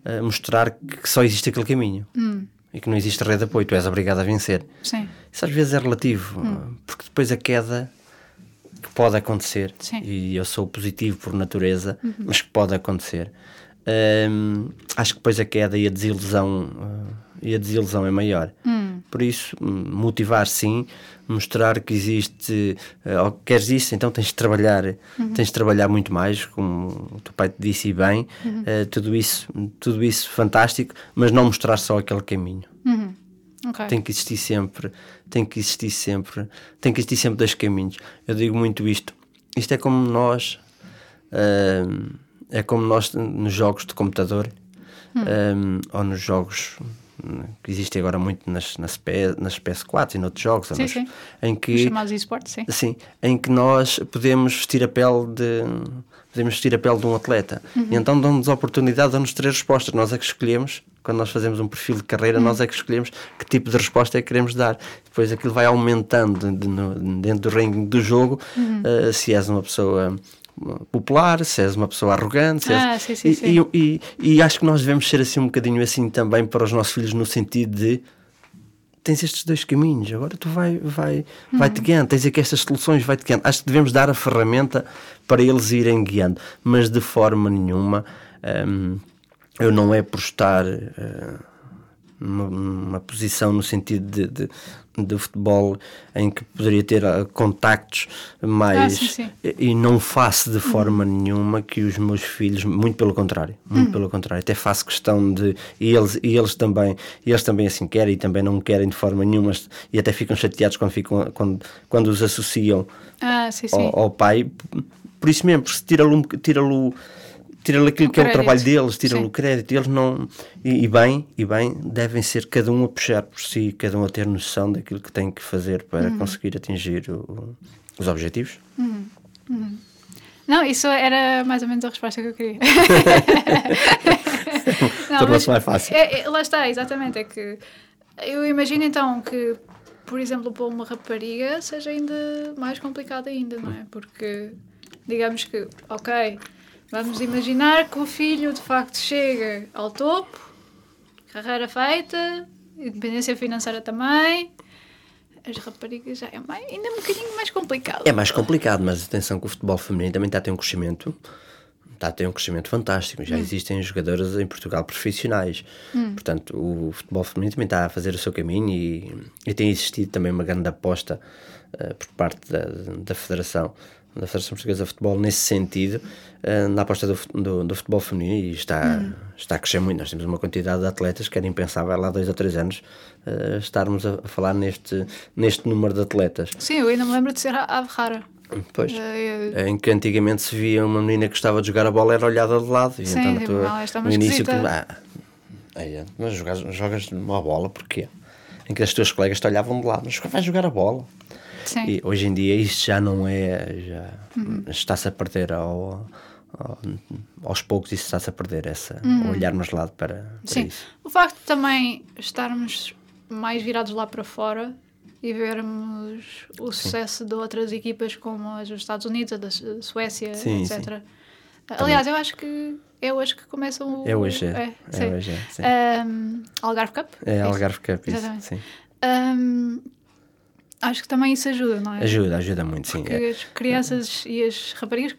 ah, mostrar que só existe aquele caminho Hum. e que não existe rede de apoio. Tu és obrigado a vencer. Sim. Isso às vezes é relativo, porque depois a queda que pode acontecer, Sim. Uhum. e eu sou positivo por natureza, mas que pode acontecer. hum, acho que depois a queda e a desilusão, uh, e a desilusão é maior. Hum. Por isso, hum, motivar sim, mostrar que existe, uh, queres isso, então tens de trabalhar, uhum. tens de trabalhar muito mais, como o teu pai te disse e bem, uhum. uh, tudo isso, tudo isso fantástico, mas não mostrar só aquele caminho. Uhum. Okay. Tem que existir sempre, tem que existir sempre, tem que existir sempre dois caminhos. Eu digo muito isto. Isto é como nós, uh, é como nós nos jogos de computador um, ou nos jogos que existem agora muito nas, nas, PS, nas PS4 e noutros jogos sim, sim. em que Os chamados esportes, sim. sim em que nós podemos vestir a pele de podemos vestir a pele de um atleta uhum. e então dão-nos a oportunidade dão-nos três respostas nós é que escolhemos quando nós fazemos um perfil de carreira nós é que escolhemos que tipo de resposta é que queremos dar depois aquilo vai aumentando de, no, dentro do ranking do jogo uh, se és uma pessoa popular, se és uma pessoa arrogante. Se és... ah, sim, sim, e, sim. E, e, e, acho que nós devemos ser assim um bocadinho assim também para os nossos filhos, no sentido de tens estes dois caminhos, agora tu vai, vai, uhum. vai te guiando, tens aqui estas soluções, vai te guiando. Acho que devemos dar a ferramenta para eles irem guiando, mas de forma nenhuma hum, eu não é por estar. Uh, numa, numa, posição no sentido de, de, de, futebol em que poderia ter uh, contactos mais ah, sim, sim. e não faço de forma uhum. nenhuma que os meus filhos muito pelo contrário muito uhum. pelo contrário até faço questão de e eles e eles também e eles também assim querem e também não querem de forma nenhuma e até ficam chateados quando ficam quando quando os associam ah, sim, ao, ao, pai por isso mesmo porque se tira-lo tira-lo tira-lhe aquilo o que crédito. é o trabalho deles, tira-lhe o crédito. Eles não. E, e, bem, e bem, devem ser cada um a puxar por si, cada um a ter noção daquilo que tem que fazer para uhum. conseguir atingir o, os objetivos. Uhum. Uhum. Não, isso era mais ou menos a resposta que eu queria. Tornou-se mais fácil. É, é, lá está, exatamente. É que eu imagino então que, por exemplo, para uma rapariga seja ainda mais complicado ainda, não é? Porque digamos que, ok, Vamos imaginar que o filho de facto chega ao topo, carreira feita, independência financeira também. As raparigas já é mais, ainda um bocadinho mais complicado. É mais complicado, mas atenção que o futebol feminino também está a ter um crescimento está a ter um crescimento fantástico. Já hum. existem jogadoras em Portugal profissionais. Hum. Portanto, o futebol feminino também está a fazer o seu caminho e, e tem existido também uma grande aposta uh, por parte da, da Federação da Federação Portuguesa de Futebol nesse sentido, uh, na aposta do, do, do, futebol feminino e está, hum. está a crescer muito. Nós temos uma quantidade de atletas que era impensável há dois ou três anos uh, estarmos a falar neste, neste número de atletas. Sim, eu ainda me lembro de ser a ave rara. Pois, uh, em que antigamente se via uma menina que gostava de jogar a bola era olhada de lado. E sim, então, tua, não, no início, tu, ah, é, mas jogas, jogas uma bola porquê? Em que as tuas colegas te olhavam de lado, mas vai jogar a bola. Sim. E hoje em dia isto já não é. Já uhum. está-se a perder ao, ao, aos poucos isso está-se a perder essa uhum. olharmos de lado para, para Sim. isso. O facto de também estarmos mais virados lá para fora e vermos o sucesso sim. de outras equipas como as dos Estados Unidos, a da Suécia, sim, etc. Sim. Aliás, eu acho que é hoje que começam o. É hoje, é. é, é hoje, é, um, Algarve Cup? É, Algarve Cup, isso. Exatamente. Sim. Um, Acho que também isso ajuda, não é? Ajuda, ajuda muito, sim. Porque é. as crianças e as raparigas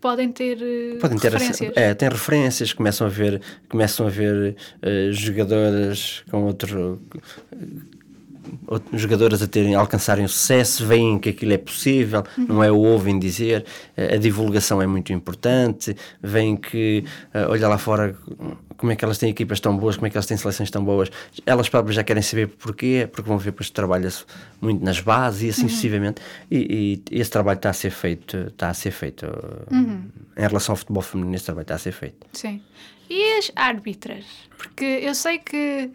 podem ter, eh, podem ter referências. É, têm referências, começam a ver, começam a ver uh, jogadoras com outro jogadoras a terem alcançarem o sucesso, veem que aquilo é possível, uhum. não é o ouvem dizer, a divulgação é muito importante, veem que, uh, olha lá fora como é que elas têm equipas tão boas, como é que elas têm seleções tão boas, elas próprias já querem saber porquê, porque vão ver que trabalha-se muito nas bases e assim uhum. sucessivamente, e, e, esse trabalho está a ser feito, está a ser feito uhum. em relação ao futebol feminino, esse trabalho está a ser feito. Sim. E as árbitras? Porque eu sei que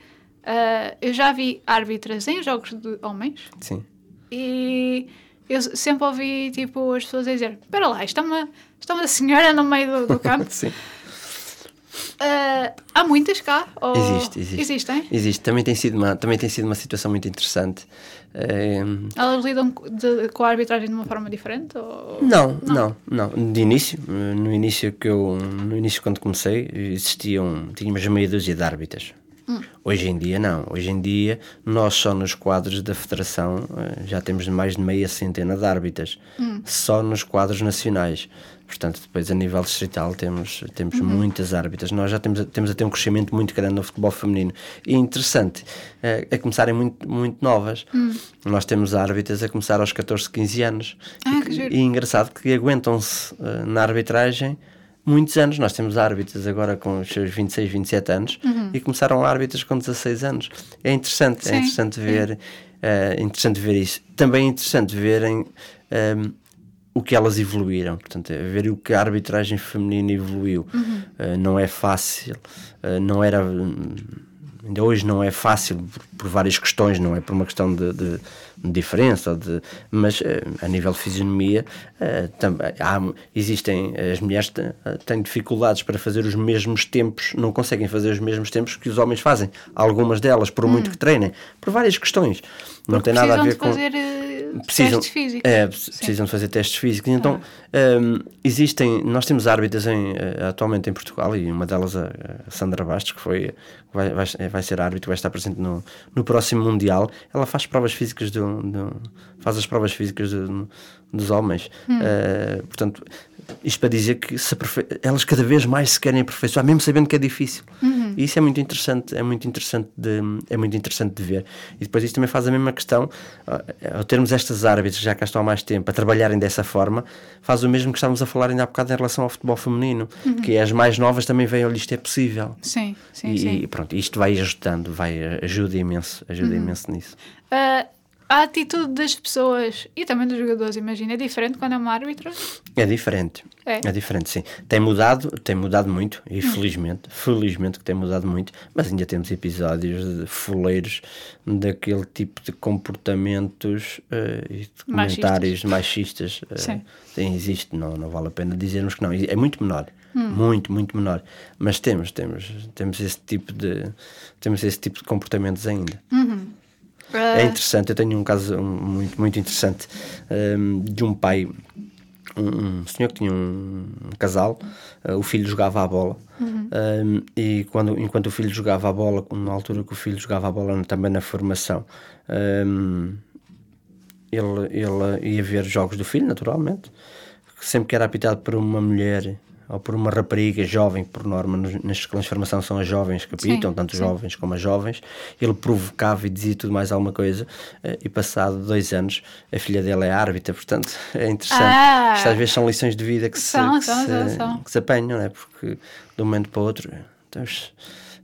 Uh, eu já vi árbitras em jogos de homens. Sim. E eu sempre ouvi tipo, as pessoas a dizer: Espera lá, está uma, está uma senhora no meio do, do campo. Sim. Uh, há muitas cá? Ou... Existe, existe. Existem? Existe. Também tem sido uma, também tem sido uma situação muito interessante. Uh, Elas lidam de, com a arbitragem de uma forma diferente? Ou... Não, não, não, não. De início, no início que eu, no início quando comecei, existiam, tínhamos meia dúzia de árbitras. Hum. Hoje em dia não. Hoje em dia nós só nos quadros da Federação eh, já temos mais de meia centena de árbitras. Hum. Só nos quadros nacionais. Portanto, depois a nível distrital temos, temos uhum. muitas árbitras. Nós já temos, temos até um crescimento muito grande no futebol feminino. E interessante, é, a começarem muito, muito novas. Uhum. Nós temos árbitras a começar aos 14, 15 anos. Ah, e, e engraçado que aguentam-se uh, na arbitragem muitos anos. Nós temos árbitras agora com os seus 26, 27 anos uhum. e começaram árbitras com 16 anos. É interessante, é Sim. é interessante ver, uh, interessante ver isso. Também é interessante verem um, o que elas evoluíram, portanto, é ver o que a arbitragem feminina evoluiu. Uhum. Uh, não é fácil, uh, não era. Ainda hoje não é fácil por, por, várias questões, não é por uma questão de, de, diferença, de, mas uh, a nível de fisionomia também há, existem, as mulheres têm dificuldades para fazer os mesmos tempos, não conseguem fazer os mesmos tempos que os homens fazem. Algumas delas, por muito uhum. que treinem, por várias questões. Não Porque tem nada a ver com. Fazer precisam, testes físicos. É, precisam de fazer testes físicos. Então, ah. um, existem, nós temos árbitras em, eh, atualmente em Portugal e uma delas a, a Sandra Bastos, que foi, vai, vai, vai ser árbitro, vai estar presente no, no próximo Mundial. Ela faz provas físicas, do, do faz as provas físicas do, dos homens. Hum. Uh, portanto, isto para dizer que aperfei... elas cada vez mais se querem aperfeiçoar, mesmo sabendo que é difícil. Uhum. E isso é muito interessante, é muito interessante de, é muito interessante de ver. E depois isto também faz a mesma questão, ao termos estas árbitros já cá estão há mais tempo a trabalharem dessa forma, faz o mesmo que estávamos a falar ainda há bocado em relação ao futebol feminino, uhum. que as mais novas também veem, olha, isto é possível. Sim, sim, e, sim. E pronto, isto vai ajudando, vai, ajuda imenso, ajuda uhum. imenso nisso. Uh a atitude das pessoas e também dos jogadores, imagina, é diferente quando é uma árbitra? É diferente. É. é diferente, sim. Tem mudado, tem mudado muito, e felizmente, felizmente que tem mudado muito, mas ainda temos episódios de fuleiros daquele tipo de comportamentos uh, e de comentários machistas. machistas uh, sim. sim. existe, não, não vale a pena dizermos que não. É muito menor. Hum. Muito, muito menor. Mas temos, temos, temos esse tipo de temos esse tipo de comportamentos ainda. Uhum. É interessante, eu tenho um caso muito, muito interessante um, de um pai, um, um, senhor que tinha um, casal, uh, o filho jogava a bola uhum. um, e quando, enquanto o filho jogava a bola, na altura que o filho jogava a bola também na formação, hum, ele, ele ia ver jogos do filho, naturalmente, sempre que era apitado por uma mulher ou por uma rapariga jovem, por norma nas escolas de formação são as jovens que apitam, sim, tanto sim. jovens como as jovens, ele provocava e dizia tudo mais alguma coisa, eh, e passado dois anos a filha dele é árbitra, portanto é interessante. Ah, Isto às vezes são lições de vida que, são, se, são, que, são, se, que se apanham, não é? porque de um momento para o outro, então,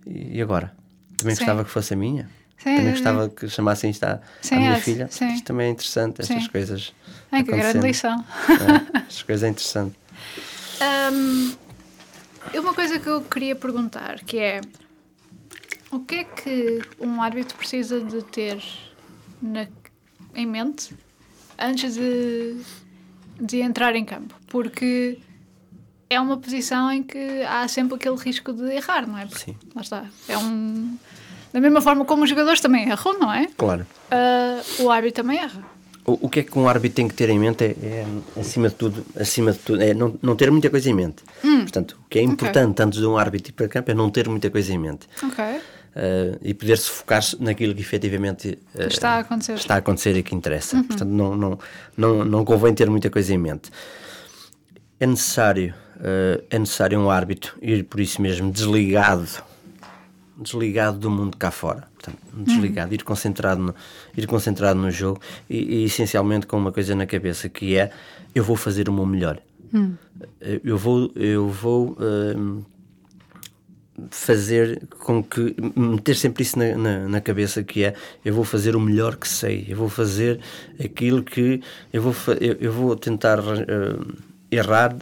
e agora? Também gostava que fosse a minha? Sim, também gostava que chamassem isto à, sim, minha é, filha. Sim. Isto também é interessante, estas coisas. É que grande lição. É, estas coisas é interessante. Um, uma coisa que eu queria perguntar, que é o que é que um árbitro precisa de ter na, em mente antes de, de entrar em campo? Porque é uma posição em que há sempre aquele risco de errar, não é? Porque, Sim. Lá está. É um. Da mesma forma como os jogadores também erram, não é? Claro. Uh, o árbitro também erra o, que é que um árbitro tem que ter em mente é, é acima de tudo, acima de tudo é não, não ter muita coisa em mente. Hum. Portanto, o que é importante okay. antes de um árbitro ir para campo é não ter muita coisa em mente. Uh, e poder-se focar naquilo que efetivamente uh, está, a acontecer. está a acontecer e que interessa. Uhum. Portanto, não, não, não, não convém ter muita coisa em mente. É necessário, uh, é necessário um árbitro ir por isso mesmo desligado desligado do mundo cá fora. Desligado, uhum. ir, concentrado no, ir concentrado no jogo e, e, essencialmente com uma coisa na cabeça que é eu vou fazer o meu melhor. Uhum. Eu vou, eu vou uh, fazer com que meter sempre isso na, na, na, cabeça que é eu vou fazer o melhor que sei, eu vou fazer aquilo que eu vou, eu, eu vou tentar uh, errar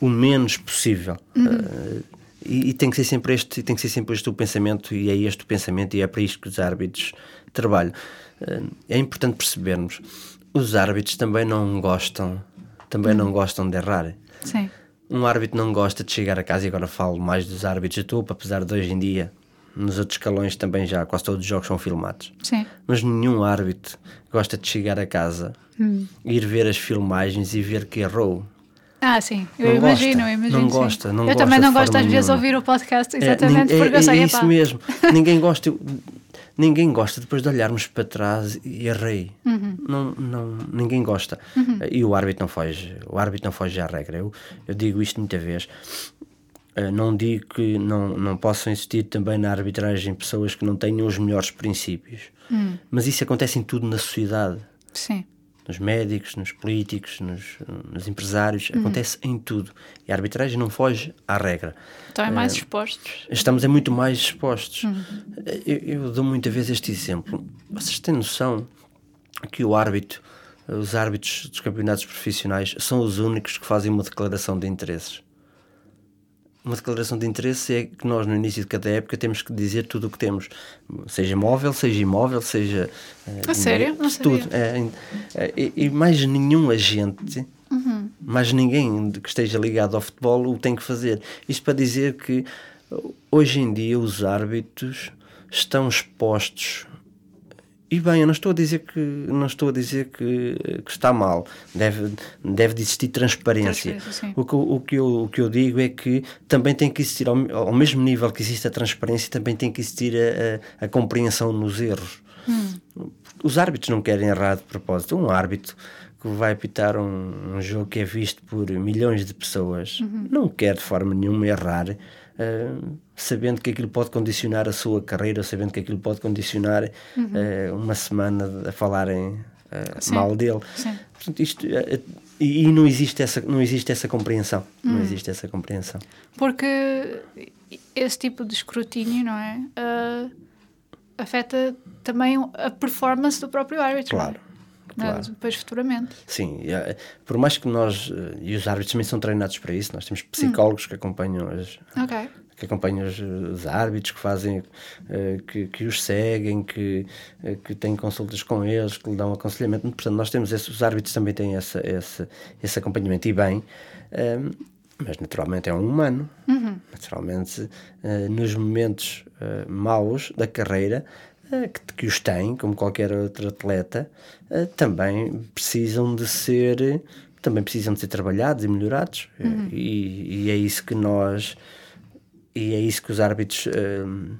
o menos possível. Uhum. Uh, e, e, tem que ser sempre este, tem que ser sempre este o pensamento e é este o pensamento e é para isto que os árbitros trabalham. Eh, é importante percebermos, os árbitros também não gostam, também não gostam de errar. Sim. Um árbitro não gosta de chegar a casa e agora falo mais dos árbitros de topo, apesar de hoje em dia nos outros escalões também já quase todos os jogos são filmados. Sim. Mas nenhum árbitro gosta de chegar a casa, hum. ir ver as filmagens e ver que errou. Ah, sim, eu não imagino, gosta, eu imagino. Não gosta, não Eu gosta também não gosto às vezes de ouvir o podcast, é, exatamente, é, porque é, eu sei, é isso mesmo. Ninguém gosta. ninguém gosta depois de olharmos para trás e errei. Uhum. Não, não, ninguém gosta. E o árbitro não foge, o árbitro não foge à regra. Eu, eu digo isto muita vez. Uh, não digo que não, não possam existir também na arbitragem pessoas que não tenham os melhores princípios. Mas isso acontece em tudo na sociedade. Sim. Nos médicos, nos políticos, nos, nos empresários, acontece em tudo. E a arbitragem não foge à regra. Estão é mais expostos. Estamos é muito mais expostos. Eu, eu dou muitas vezes este exemplo. Vocês têm noção que o árbitro, os árbitros dos campeonatos profissionais, são os únicos que fazem uma declaração de interesses? Uma declaração de interesse é que nós, no início de cada época, temos que dizer tudo o que temos, seja móvel, seja imóvel, seja. eh, A sério? Não tudo. É, é, e, e mais nenhum agente, mais ninguém que esteja ligado ao futebol o tem que fazer. Isto para dizer que hoje em dia os árbitros estão expostos. E bem, eu não estou a dizer que não estou a dizer que, que está mal. Deve, deve de existir transparência. Transparência. O que, eu- o, que eu, o que eu digo é que também tem que existir, ao, ao mesmo nível que existe a transparência, também tem que existir a, a- a compreensão nos erros. Os árbitros não querem errar de propósito. Um árbitro que vai apitar um, um jogo que é visto por milhões de pessoas não quer de forma nenhuma errar, eh, sabendo que aquilo pode condicionar a sua carreira, sabendo que aquilo pode condicionar eh, uma semana a falarem Sim. mal dele. Sim. Portanto, isto, e, não existe essa não existe essa compreensão não existe essa compreensão Porque esse tipo de escrutínio, não é? Ah, afeta também a performance do próprio árbitro. Claro, é? claro. Depois futuramente. Sim, eh, por mais que nós, eh, e os árbitros também são treinados para isso, nós temos psicólogos que acompanham as, que acompanham os, os árbitros, que fazem, eh, que, que os seguem, que, que têm consultas com eles, que lhe dão aconselhamento. Portanto, nós temos esse, os árbitros também têm essa, esse, esse acompanhamento e bem, eh, mas naturalmente é um humano. Naturalmente, eh, nos momentos maus da carreira, que, que os têm, como qualquer outro atleta, eh, também precisam de ser também precisam de ser trabalhados e melhorados e, e é isso que nós e é isso que os árbitros hum,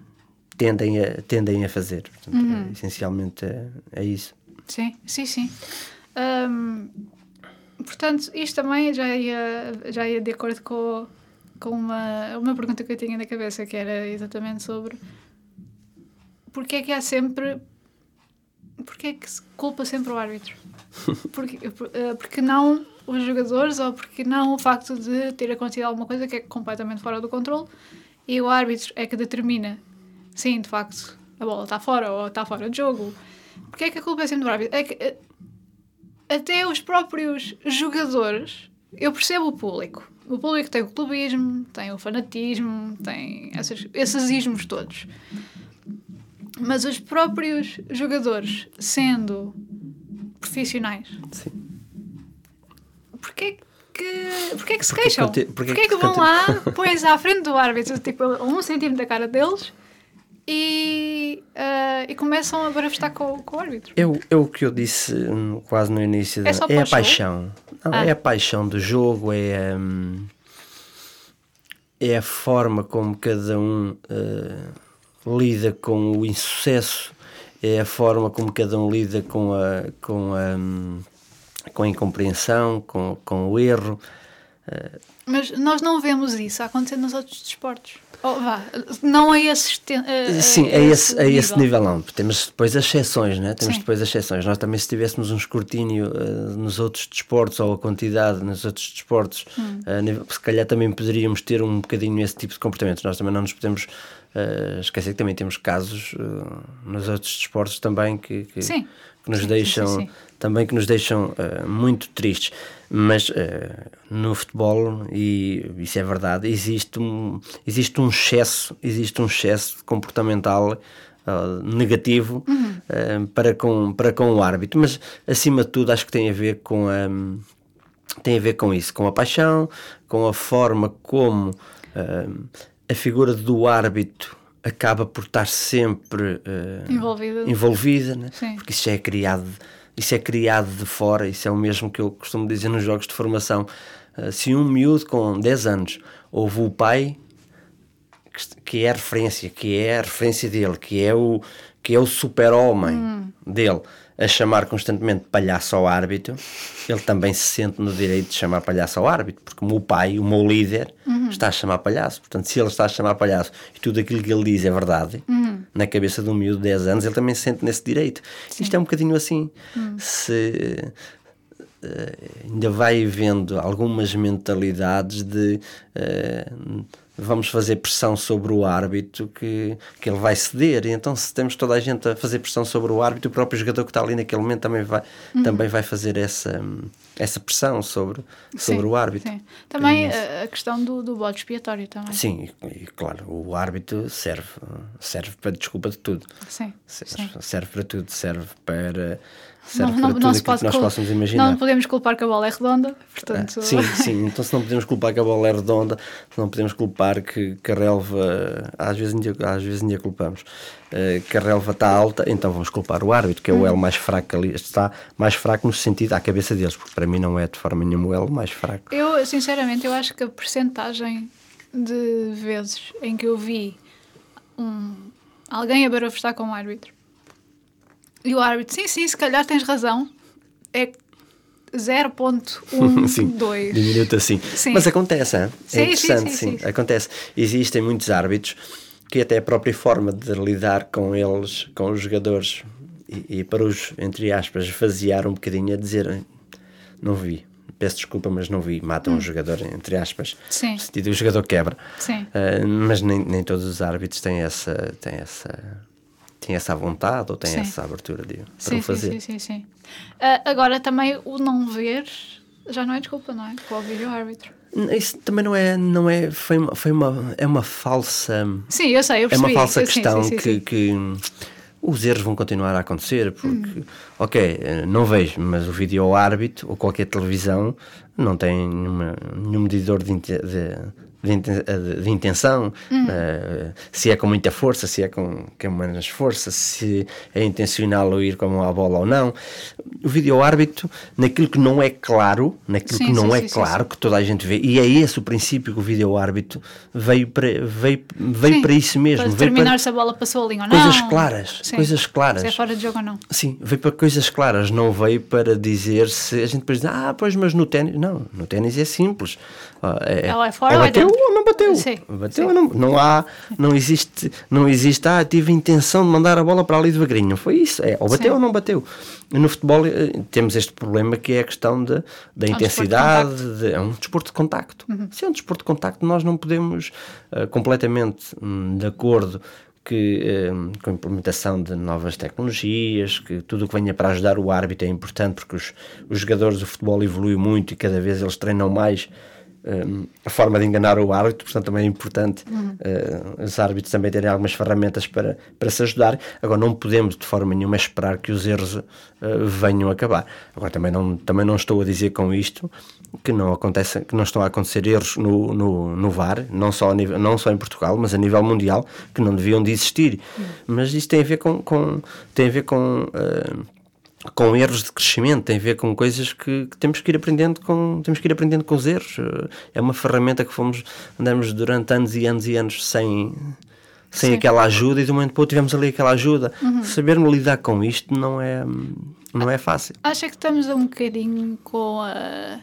tendem, a, tendem a fazer. Portanto, é, essencialmente é, é isso. Sim, sim, sim. Ahm, portanto, isto também já ia, já ia de acordo com, com uma, uma pergunta que eu tinha na cabeça, que era exatamente sobre porque é que há sempre. Porque é que se culpa sempre o árbitro? Porque, por- eh, porque não os jogadores ou porque não o facto de ter acontecido alguma coisa que é completamente fora do controle e o árbitro é que determina, sim, de facto, a bola está fora ou está fora de jogo. Porque é que a culpa é sempre do árbitro? É que eh, até os próprios jogadores, eu percebo o público. O público tem o clubismo, tem o fanatismo, tem essas, esses ismos todos. Mas os próprios jogadores, sendo profissionais, Sim. porquê que, porquê que se Porque queixam? conti- Porquê, porque que vão conti- lá, põem-se à frente do árbitro, tipo, a um centímetro da cara deles e, ah, e começam a barafestar com, com o árbitro? É o, é o que eu disse hum, quase no início. É da- é para a paixão. Não, Ah. É a paixão do jogo, é, hum, é a forma como cada um eh, lida com o insucesso, é a forma como cada um lida com a, com a, com a incompreensão, com, com o erro. Mas nós não vemos isso a acontecer nos outros desportos. Oh, vá, não a esse, este- a- a Sim, é esse, esse nível. nível não. Temos depois as exceções, né? Temos Sim. depois as exceções. Nós também, se tivéssemos um escrutínio eh, nos outros desportos ou a quantidade nos outros desportos, Hum. eh, a nível- se calhar também poderíamos ter um bocadinho esse tipo de comportamento. Nós também não nos podemos eh, esquecer que também temos casos eh, nos outros desportos também que, que, que nos Sim, deixam sim, sim. também que nos deixam eh, muito tristes. Mas eh, no futebol, e isso é verdade, existe um, existe um excesso, existe um excesso comportmental ah, negativo Uhum. eh, para, com, para com o árbitro. Mas acima de tudo acho que tem a ver com a tem a ver com isso, com a paixão, com a forma como ah, a figura do árbitro acaba por estar sempre ah, Envolvida. envolvida, né? Porque isso é criado isso é criado de fora, isso é o mesmo que eu costumo dizer nos jogos de formação. Ah, se um miúdo com 10 anos ouve o pai que que é a referência, que é a referência dele, que é o que é o super-homem hum. dele, a chamar constantemente palhaço ao árbitro, ele também se sente no direito de chamar palhaço ao árbitro, porque o meu pai, o meu líder, uhum. está a chamar palhaço. Portanto, se ele está a chamar palhaço e tudo aquilo que ele diz é verdade, uhum. na cabeça de um miúdo de 10 anos, ele também se sente nesse direito. Sim. Isto é um bocadinho assim. Uhum. Se uh, ainda vai havendo algumas mentalidades de. Uh, vamos fazer pressão sobre o árbitro que, que ele vai ceder. E então, se temos toda a gente a fazer pressão sobre o árbitro, o próprio jogador que está ali naquele momento também vai, uhum. também vai fazer essa, essa pressão sobre, sobre sim, o árbitro. Sim. Também a, questão do, do bode expiatório também. Sim, e, claro, o árbitro serve, serve para desculpa de tudo. Sim, serve, serve para tudo, serve para serve não, não, não se pode nós possamos imaginar. Não podemos culpar que a bola é redonda, portanto... Ah, sim, sim, então se não podemos culpar que a bola é redonda, se não podemos culpar que, que a relva, às vezes ainda, às vezes ainda culpamos, uh, que a relva está alta, então vamos culpar o árbitro, que é o elo mais fraco ali, está mais fraco no sentido à cabeça deles, porque para mim não é de forma nenhuma o elo mais fraco. Eu, sinceramente, eu acho que a percentagem de vezes em que eu vi um, alguém a barafustar com o árbitro e o árbitro, sim, sim, se calhar tens razão. É 0.12. Diminuto assim. Sim. Mas acontece, hein? é sim, interessante, sim, sim, sim, Acontece. Existem muitos árbitros que até a própria forma de lidar com eles, com os jogadores, e, e para os, entre aspas, vaziar um bocadinho a dizer não vi, peço desculpa, mas não vi, matam hum. um jogador, entre aspas, Sim. sentido o jogador quebra. Sim. Uh, mas nem, nem todos os árbitros têm essa, têm essa tem essa vontade ou tem sim. essa abertura de, para sim, o fazer. Sim, sim, sim. Uh, agora também o não ver já não é desculpa, não é? Para o vídeo-árbitro. Isso também não é, não é, foi uma, foi uma, é uma falsa. Sim, eu sei, eu percebi. É uma falsa questão sim, que, que os erros vão continuar a acontecer, porque, hum. ok, não vejo, mas o vídeo árbitro ou qualquer televisão não tem nenhuma, nenhum medidor de, de, de, de intenção, uhum. uh, se é com muita força, se é com, com menos força, se é intencional ou ir com a bola ou não. O vídeo-árbitro, naquilo que não é claro, naquilo sim, que não sim, é sim, claro, que toda a gente vê, e é esse o princípio que o vídeo-árbitro veio para, veio, veio para isso mesmo. Para determinar se a bola passou ali ou não. Coisas claras, coisas claras. Se é fora de jogo ou não. Sim, veio para coisas claras, não veio para dizer se a gente depois diz, ah, pois, mas no ténis, não, no ténis é simples. É, Ela é fora ou é dentro? ou não bateu. Sim, bateu sim. Não, não há, não existe, não existe, ah, tive intenção de mandar a bola para ali devagarinho. Não foi isso. É, ou bateu sim. ou não bateu. No futebol eh, temos este problema que é a questão de, da é um intensidade, de, é um desporto de contacto. Uhum. Se é um desporto de contacto, nós não podemos, uh, completamente um, de acordo que um, com a implementação de novas tecnologias, que tudo o que venha para ajudar o árbitro é importante porque os, os jogadores do futebol evoluem muito e cada vez eles treinam mais a forma de enganar o árbitro, portanto também é importante uhum. uh, os árbitros também terem algumas ferramentas para, para se ajudar. Agora não podemos de forma nenhuma esperar que os erros uh, venham a acabar. Agora também não, também não estou a dizer com isto que não acontece, que não estão a acontecer erros no, no, no VAR, não só, nível, não só em Portugal, mas a nível mundial, que não deviam de existir. Uhum. Mas isto tem a ver com, com tem a ver com uh, com erros de crescimento, tem a ver com coisas que, que, temos que ir aprendendo com temos que ir aprendendo com os erros. É uma ferramenta que fomos andamos durante anos e anos e anos sem sem Sim. aquela ajuda e de um momento para outro tivemos ali aquela ajuda. Uhum. Sabermos lidar com isto não é não é fácil. Acha que estamos um bocadinho com a,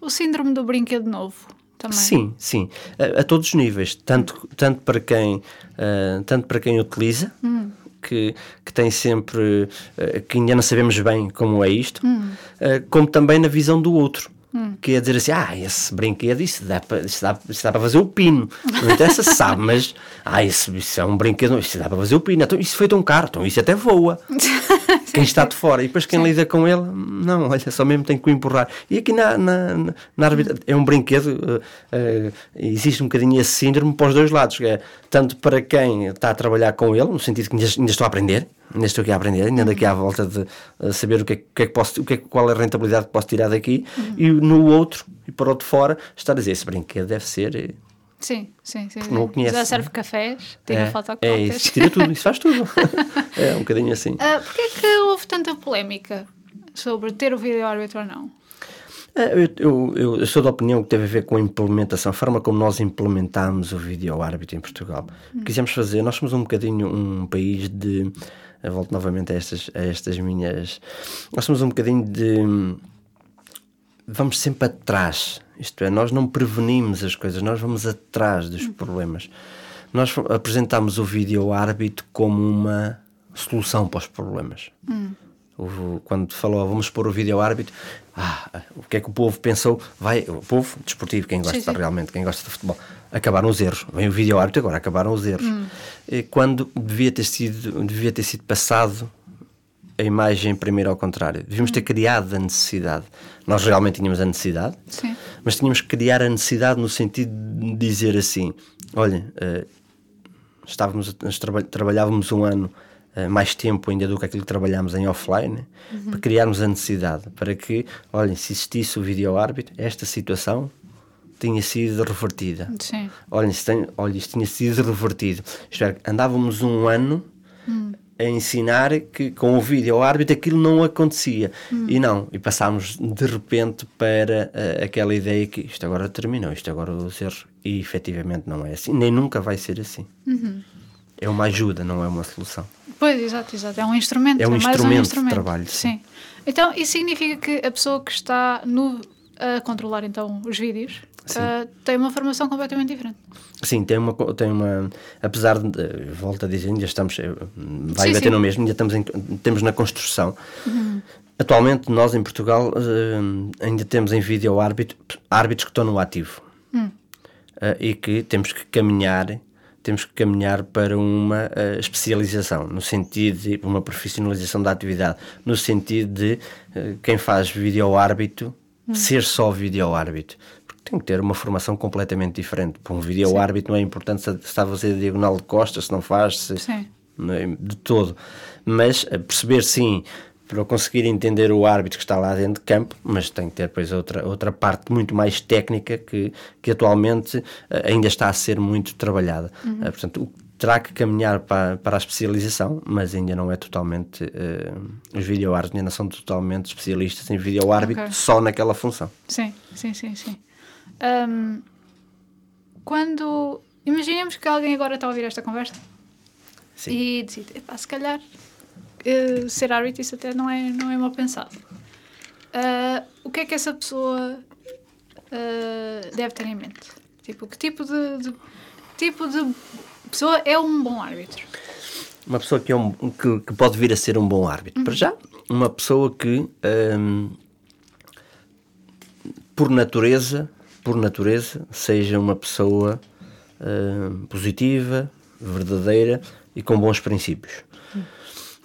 o síndrome do brinquedo novo? Também. Sim, sim, a, a, todos os níveis, tanto, tanto, para, quem, uh, tanto para quem utiliza, uhum que, que tem sempre, uh, que ainda não sabemos bem como é isto, hum. uh, como também na visão do outro. Hum. Que é dizer assim, ah, esse brinquedo, isso dá para, isso dá, isso dá para fazer o pino. Não interessa se sabe, mas, ah, isso, isso é um brinquedo, isso dá para fazer o pino. Então, isso foi tão caro, então isso até voa. quem está de fora. E depois quem Sim. lida com ele, não, olha, só mesmo tem que o empurrar. E aqui na, na, na arbitra, é um brinquedo, uh, uh, existe um bocadinho esse síndrome para os dois lados, é, tanto para quem está a trabalhar com ele, no sentido que ainda, ainda estou a aprender, ainda estou aqui a aprender, ainda ando aqui à volta de uh, saber o que, é, que é que posso, o que é, qual é a rentabilidade que posso tirar daqui, uhum. e no outro, e para o de fora, está a dizer, esse brinquedo deve ser Sim, sim, sim. Não conhece. Já serve cafés, tira é, fotocópias. É isso, tira tudo, isso faz tudo. é um bocadinho assim. Uh, Porquê é que houve tanta polémica sobre ter o vídeo-árbitro ou não? Ah, eu, eu, eu, sou da opinião que teve a ver com a implementação, a forma como nós implementámos o vídeo-árbitro em Portugal. Hum. Quisemos fazer, nós somos um bocadinho um país de volto novamente a estas, a estas minhas. Nós somos um bocadinho de. Vamos sempre atrás, isto é, nós não prevenimos as coisas, nós vamos atrás dos problemas. Nós apresentamos o vídeo árbitro como uma solução para os problemas. Hum. O, quando falou, vamos pôr o vídeo árbitro, ah, o que é que o povo pensou? Vai, o povo desportivo, quem gosta sim, sim. realmente, quem gosta de futebol, acabaram os erros. Vem o vídeo árbitro agora, acabaram os erros. Hum. Quando devia ter sido, devia ter sido passado a imagem primeiro ao contrário. Devíamos ter criado a necessidade. Nós realmente tínhamos a necessidade, Sim. mas tínhamos que criar a necessidade no sentido de dizer assim: olha, uh, estávamos, trabalhávamos um ano uh, mais tempo ainda do que aquilo que trabalhámos em offline, uhum. para criarmos a necessidade, para que, olhem, se existisse o vídeo árbitro, esta situação tinha sido revertida. Sim. Olhem, isto, tem, olha, isto tinha sido revertido. Isto é, andávamos um ano. A ensinar que com o vídeo ao árbitro aquilo não acontecia. Hum. E não, e passámos de repente para uh, aquela ideia que isto agora terminou, isto agora os erros. E efetivamente não é assim, nem nunca vai ser assim. Uhum. É uma ajuda, não é uma solução. Pois, exato, exato. É um instrumento. É um, é instrumento, um instrumento, de trabalho. Sim. sim. Então, isso significa que a pessoa que está no, a controlar então os vídeos uh, tem uma formação completamente diferente. Sim, tem uma, tem uma apesar de, volto a dizer, ainda estamos, eh, vai sim, bater sim. no mesmo, ainda estamos, em, temos na construção. Uhum. Atualmente, nós em Portugal uh, ainda temos em vídeo árbitro, árbitros que estão no ativo uhum. uh, e que temos que caminhar temos que caminhar para uma especialização, no sentido de uma profissionalização da atividade, no sentido de quem faz vídeo árbitro Hum. ser só vídeo árbitro. Tem que ter uma formação completamente diferente. Para um vídeo árbitro não é importante se está a fazer diagonal de costas, se não faz, se, não é, de todo. Mas eh, perceber sim, para conseguir entender o árbitro que está lá dentro de campo, mas tem que ter depois outra, outra parte muito mais técnica que, que atualmente eh, ainda está a ser muito trabalhada. Uhum. Uh, portanto, o terá que caminhar para, para a especialização, mas ainda não é totalmente. Uh, os videoárbitros ainda não são totalmente especialistas em videoárbitro okay. só naquela função. Sim, sim, sim, sim. Um, quando. Imaginemos que alguém agora está a ouvir esta conversa sim. e decide, epá, se calhar uh, ser árbitro isso até não é, não é mal pensado. Uh, o que é que essa pessoa deve ter em mente? Tipo, que tipo de, de tipo de pessoa é um bom árbitro? Uma pessoa que, é um, que, que pode vir a ser um bom árbitro. Uhum. Para já, uma pessoa que, um, por natureza, por natureza, seja uma pessoa um, positiva, verdadeira e com bons princípios.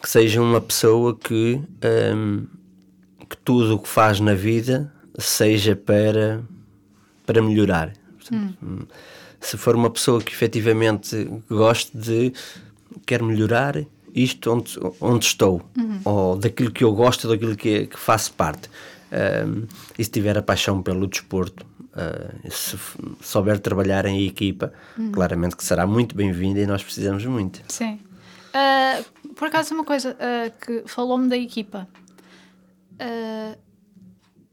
Que seja uma pessoa que, hum, que tudo o que faz na vida seja para, para melhorar. Uhum se for uma pessoa que efetivamente goste de quer melhorar isto onde, onde estou, uhum. ou daquilo que eu gosto, daquilo que, que faço parte. Um, e se tiver a paixão pelo desporto, uh, se souber trabalhar em equipa, uhum. claramente que será muito bem-vinda e nós precisamos muito. Sim. Uh, por acaso, uma coisa uh, que falou-me da equipa.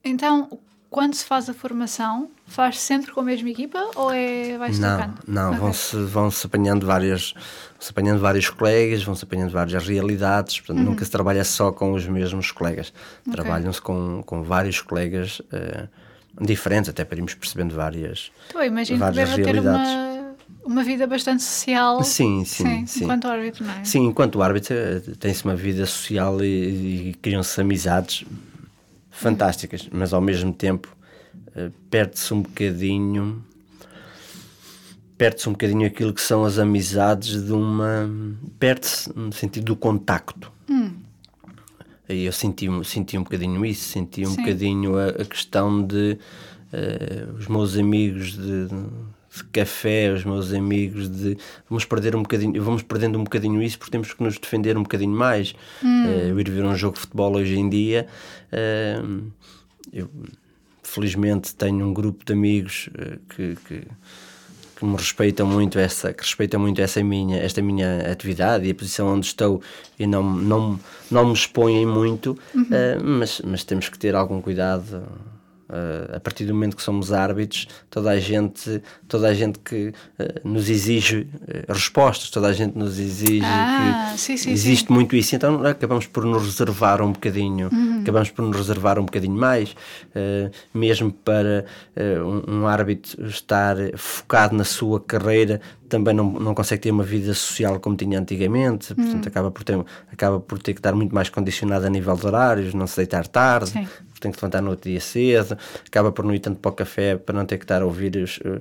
então, quando se faz a formação, faz sempre com a mesma equipa ou é vai-se Não, não okay. vão-se vão -se apanhando várias se apanhando vários colegas, vão-se apanhando várias realidades, portanto uhum. nunca se trabalha só com os mesmos colegas, okay. trabalham-se com, com vários colegas diferentes, até para irmos percebendo várias imagino várias que deve realidades. ter uma uma vida bastante social. Sim, sim, sim. sim. Enquanto árbitro, não é? Sim, enquanto árbitro eh, tem-se uma vida social e, e criam-se amizades fantásticas, mas ao mesmo tempo uh, perde-se um bocadinho perde-se um bocadinho aquilo que são as amizades de uma perde-se no sentido do contacto hum. Eu senti, senti um bocadinho isso senti um Sim. bocadinho a, a, questão de uh, os meus amigos de, de café, os meus amigos de vamos perder um bocadinho, vamos perdendo um bocadinho isso porque temos que nos defender um bocadinho mais. Hum. Uh, eu ir ver um jogo de futebol hoje em dia, uh, eu felizmente tenho um grupo de amigos que, que, que, me respeitam muito essa, que respeitam muito essa minha, esta minha atividade e a posição onde estou e não, não, não me expõem muito, uhum. mas, mas temos que ter algum cuidado Uh, a partir do momento que somos árbitros, toda a gente, toda a gente que uh, nos exige uh, respostas, toda a gente nos exige Ah, que sim, sim, existe sim. muito isso. Então acabamos por nos reservar um bocadinho, Uhum. acabamos por nos reservar um bocadinho mais, mesmo para um, um árbitro estar focado na sua carreira, também não, não consegue ter uma vida social como tinha antigamente, Uhum. portanto acaba por ter acaba por ter que estar muito mais condicionado a nível de horários, não se deitar tarde, Sim. Tem que se levantar no outro dia cedo, acaba por não ir tanto para o café para não ter que estar a ouvir os, eh,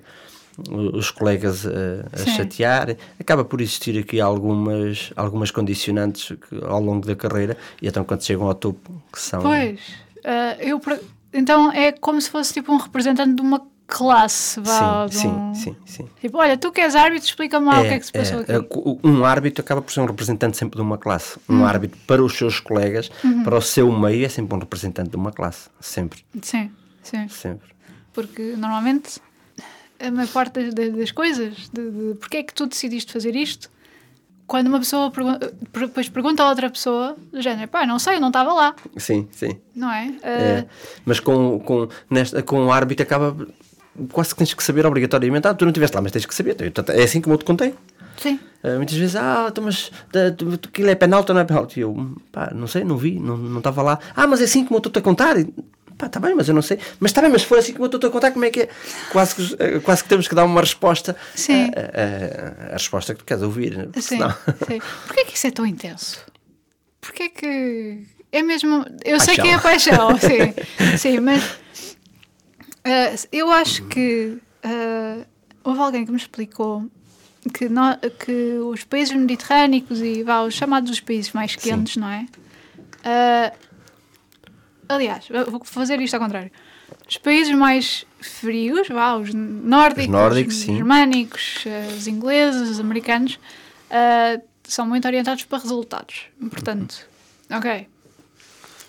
os colegas eh, a, a chatear, acaba por existir aqui algumas, algumas condicionantes ao longo da carreira e então quando chegam ao topo que são Pois, ah, eu, então é como se fosse tipo um representante de uma classe, vá, sim, um- sim, sim, sim. Tipo, olha, tu que és árbitro, explica-me lá o que é que se passou é, aqui. é, um árbitro acaba por ser um representante sempre de uma classe. Um Uhum. árbitro para os seus colegas, para o seu meio, é sempre um representante de uma classe. Sempre, Sim, sim. sempre. Porque normalmente a maior parte das, das- coisas, de, de porque é que tu decidiste fazer isto, quando uma pessoa depois pergunta a outra pessoa, do género, pá, não sei, eu não estava lá, Sim, sim. não é? É, Ah, mas com, com, nesta, com o árbitro acaba quase que tens que saber obrigatoriamente. Ah, tu não estiveste lá, mas tens que saber. Então, É assim como eu te contei. sim, Ah, muitas vezes, ah, então, mas tu- tu- aquilo é penalti ou não é penalti? Eu, pá, não sei, não vi, não estava lá. Ah, mas é assim como eu estou-te a contar. E, Pá, está bem, mas eu não sei. Mas está bem, mas se for assim como eu estou-te a contar, como é que é? Quase que, eh, quase que temos que dar uma resposta. Sim. A, a- a- a resposta que tu queres ouvir. porque sim, senão- sim. Porquê que isso é tão intenso? Porquê que... É mesmo... Eu sei Paixão. que é paixão, sim, sim, mas ah, eu acho que ah, houve alguém que me explicou que, nó- que os países mediterrâneos e vá, os chamados os países mais quentes, não é? Ah, aliás, vou fazer isto ao contrário. Os países mais frios, vá, os nórdicos, Os nórdicos, sim. germânicos, os ingleses, os americanos, são muito orientados para resultados. Portanto, ok.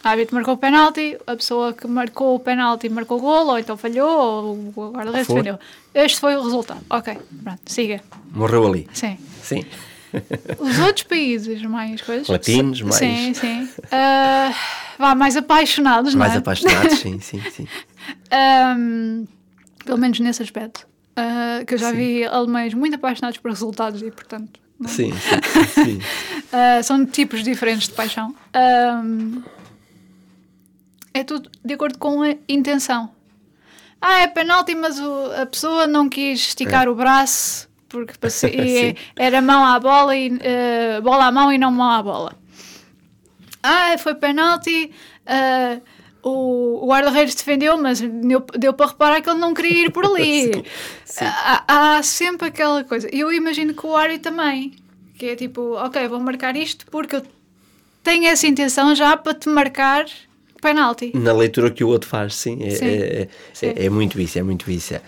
A árbitro marcou o penalti, a pessoa que marcou o penalti marcou o golo, ou então falhou, ou o guarda-redes defendeu. Este foi o resultado. Ok, pronto, siga. Morreu ali. Sim. Sim. Os outros países mais coisas. Latinos, mais- Sim, sim. Ah, vá, mais apaixonados, Mais não é? apaixonados, sim, sim, sim. Ahm, pelo menos nesse aspecto. Ah, que eu já Sim. vi alemães muito apaixonados por resultados e, portanto, não- Sim, sim, sim, ah, são tipos diferentes de paixão. Ahm, é tudo de acordo com a intenção. Ah, é penalti, mas o- a pessoa não quis esticar o braço porque passe- É. Sim. era mão à bola e ah, bola à mão e não mão à bola. Ah, foi penalti. ah, o o guarda-redes defendeu, mas deu, deu para reparar que ele não queria ir por ali. Sim, sim. Há, há sempre aquela coisa. Eu imagino que o Ari também. Que é tipo, ok, vou marcar isto porque eu tenho essa intenção já para te marcar penalti. Na leitura que o outro faz, sim. É, Sim, é, é- sim. é muito isso, é muito isso. É,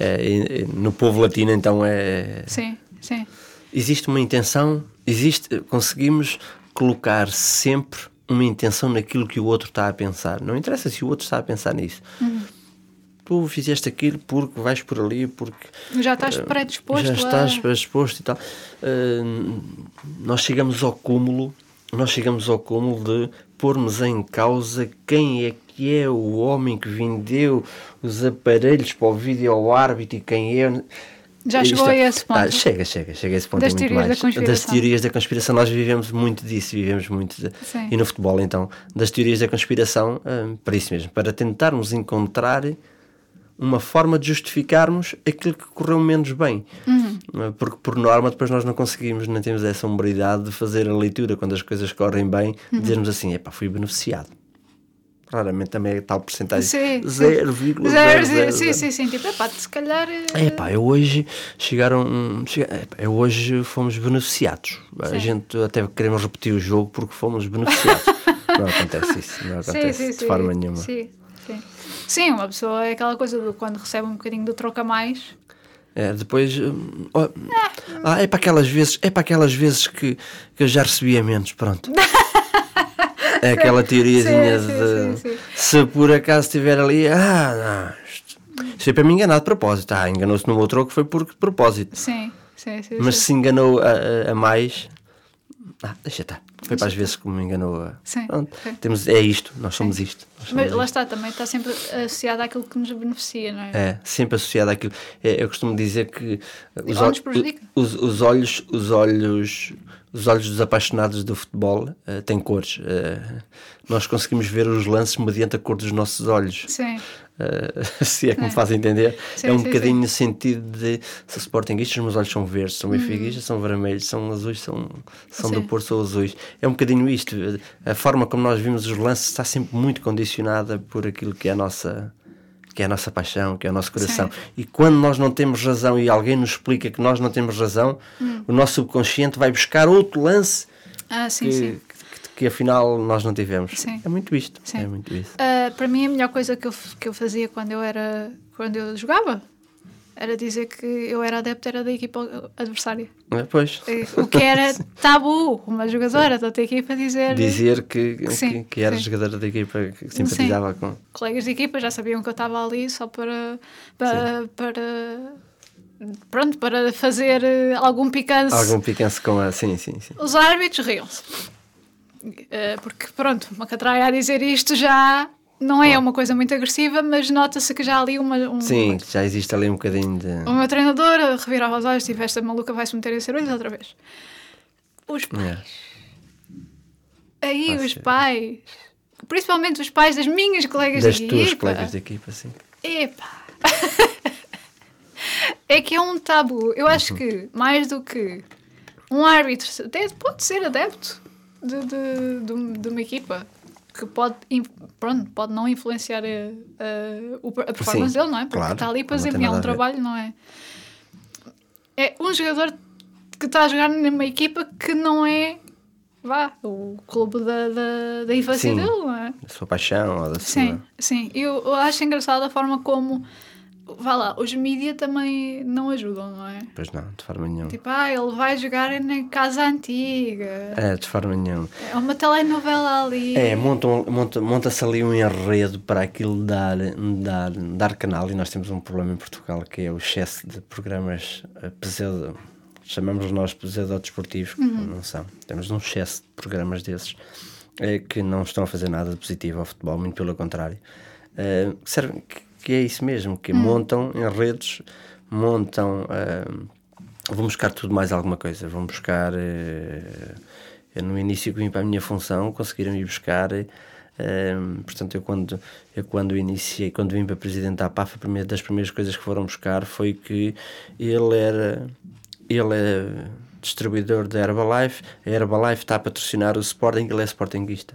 é, no povo latino, então, é, Sim, sim. existe uma intenção, existe, conseguimos colocar sempre uma intenção naquilo que o outro está a pensar. Não interessa se o outro está a pensar nisso. Uhum. Tu fizeste aquilo porque vais por ali, porque Já estás predisposto já estás a... predisposto e tal. Uh, nós chegamos ao cúmulo, nós chegamos ao cúmulo de pormos em causa quem é que é o homem que vendeu os aparelhos para o vídeo árbitro e quem é. Já Isto chegou é- a esse ponto. Ah, chega, chega, chega a esse ponto. Das é muito teorias da mais. conspiração. Das teorias da conspiração, nós vivemos muito disso, vivemos muito. de-. E no futebol, então, das teorias da conspiração, ah, para isso mesmo, para tentarmos encontrar uma forma de justificarmos aquilo que correu menos bem. Uhum. Ah, Porque, por norma, depois nós não conseguimos, não temos essa hombridade de fazer a leitura quando as coisas correm bem, Uhum. dizermos assim: epá, fui beneficiado. Raramente também é tal porcentagem. Sim, sim. 0,000. Zero, zero, sim, sim, sim. Tipo, epá, se calhar... eh, É pá, eu hoje chegaram. Chega, epá, eu hoje fomos beneficiados. A Sim. gente até queremos repetir o jogo porque fomos beneficiados. não acontece isso, não acontece de forma nenhuma. Sim, sim. Sim, uma pessoa é aquela coisa de quando recebe um bocadinho do troco a mais. É, depois. ó, ah, é para aquelas vezes, é para aquelas vezes que, que eu já recebia menos, pronto. É aquela teoriazinha Sim, de sim, sim. se por acaso estiver ali, ah, não, isto, isto é para me enganar de propósito. Ah, enganou-se no outro que foi por de propósito. Sim, sim, sim. Mas se enganou a- a mais, Ah, deixa estar. Foi para as vezes que me enganou. a- Sim, Pronto, sim. Temos, é isto, nós somos isto. nós somos Mas lá isto. está, também está sempre associado àquilo que nos beneficia, não é? É, sempre associado àquilo. É, eu costumo dizer que os, Ou nos ol- prejudica. os, os olhos, os olhos, os olhos dos apaixonados do futebol eh, têm cores. Eh, nós conseguimos ver os lances mediante a cor dos nossos olhos. Sim. Uh, se é que me fazem entender, Sim, é um sim, bocadinho no sentido de sou sportinguista, os meus olhos são verdes, são benfiquistas, são vermelhos, são azuis, são, são do Hum. Porto, são azuis. É um bocadinho isto. A forma como nós vimos os lances está sempre muito condicionada por aquilo que é a nossa que é a nossa paixão, que é o nosso coração. Sim. E quando nós não temos razão e alguém nos explica que nós não temos razão, Hum. o nosso subconsciente vai buscar outro lance Ah, sim, que, sim. Que, que afinal nós não tivemos. Sim. É muito isto. Sim. É muito isso. Ah, para mim, a melhor coisa que eu, que eu fazia quando eu era quando eu jogava era dizer que eu era adepto era da equipa adversária. É, Pois. O que era tabu, uma jogadora da outra equipa dizer. dizer que, Sim, que, que era sim. jogadora da equipa que simpatizava com. Colegas de equipa já sabiam que eu estava ali só para. para, para pronto, para fazer eh, algum picante. Algum picância com a. Sim, sim, sim. Os árbitros riam-se. Eh, porque, pronto, uma catraia a dizer isto já não é uma coisa muito agressiva, mas nota-se que já ali uma. Um, Sim, já existe ali um bocadinho de. O meu treinador revirava os olhos, tipo, esta maluca vai se meter em cerulhos outra vez. Os pais. Aí, Vai os ser. pais. Principalmente os pais das minhas colegas das de tuas equipa. colegas de equipa, sim. Epá. é que é um tabu. Eu Uhum. acho que, mais do que um árbitro, até pode ser adepto de, de, de, um- uma equipa que pode, pronto, pode não influenciar a, a, o- a performance Sim, dele, não é? Porque claro, está ali para desempenhar nada um a trabalho, não é? É um jogador que está a jogar numa equipa que não é, vá, o clube da, da, da infância Sim. dele, não é? Da sua paixão ou da Sim, sua. sim. Eu, eu acho engraçado a forma como, vá lá, os mídia também não ajudam, não é? Pois não, de forma nenhuma. Tipo, ah, ele vai jogar na casa antiga. É, de forma nenhuma. É uma telenovela ali. É, montam- monta- monta-se ali um enredo para aquilo dar, dar, dar canal e nós temos um problema em Portugal que é o excesso de programas eh, pseudo, chamamos nós pseudo-desportivos, que não são. Temos um excesso de programas desses eh, que não estão a fazer nada de positivo ao futebol, muito pelo contrário. Que servem- que, é isso mesmo, que montam enredos, montam... eh, vão buscar tudo mais alguma coisa, vão buscar... eu, no início que vim para a minha função, conseguiram ir buscar. eh, portanto, eu quando, eu quando iniciei, quando vim para presidente da APAF, a primeira das primeiras coisas que foram buscar foi que ele era, ele é distribuidor da Herbalife, a Herbalife está a patrocinar o Sporting, ele é Sportingista.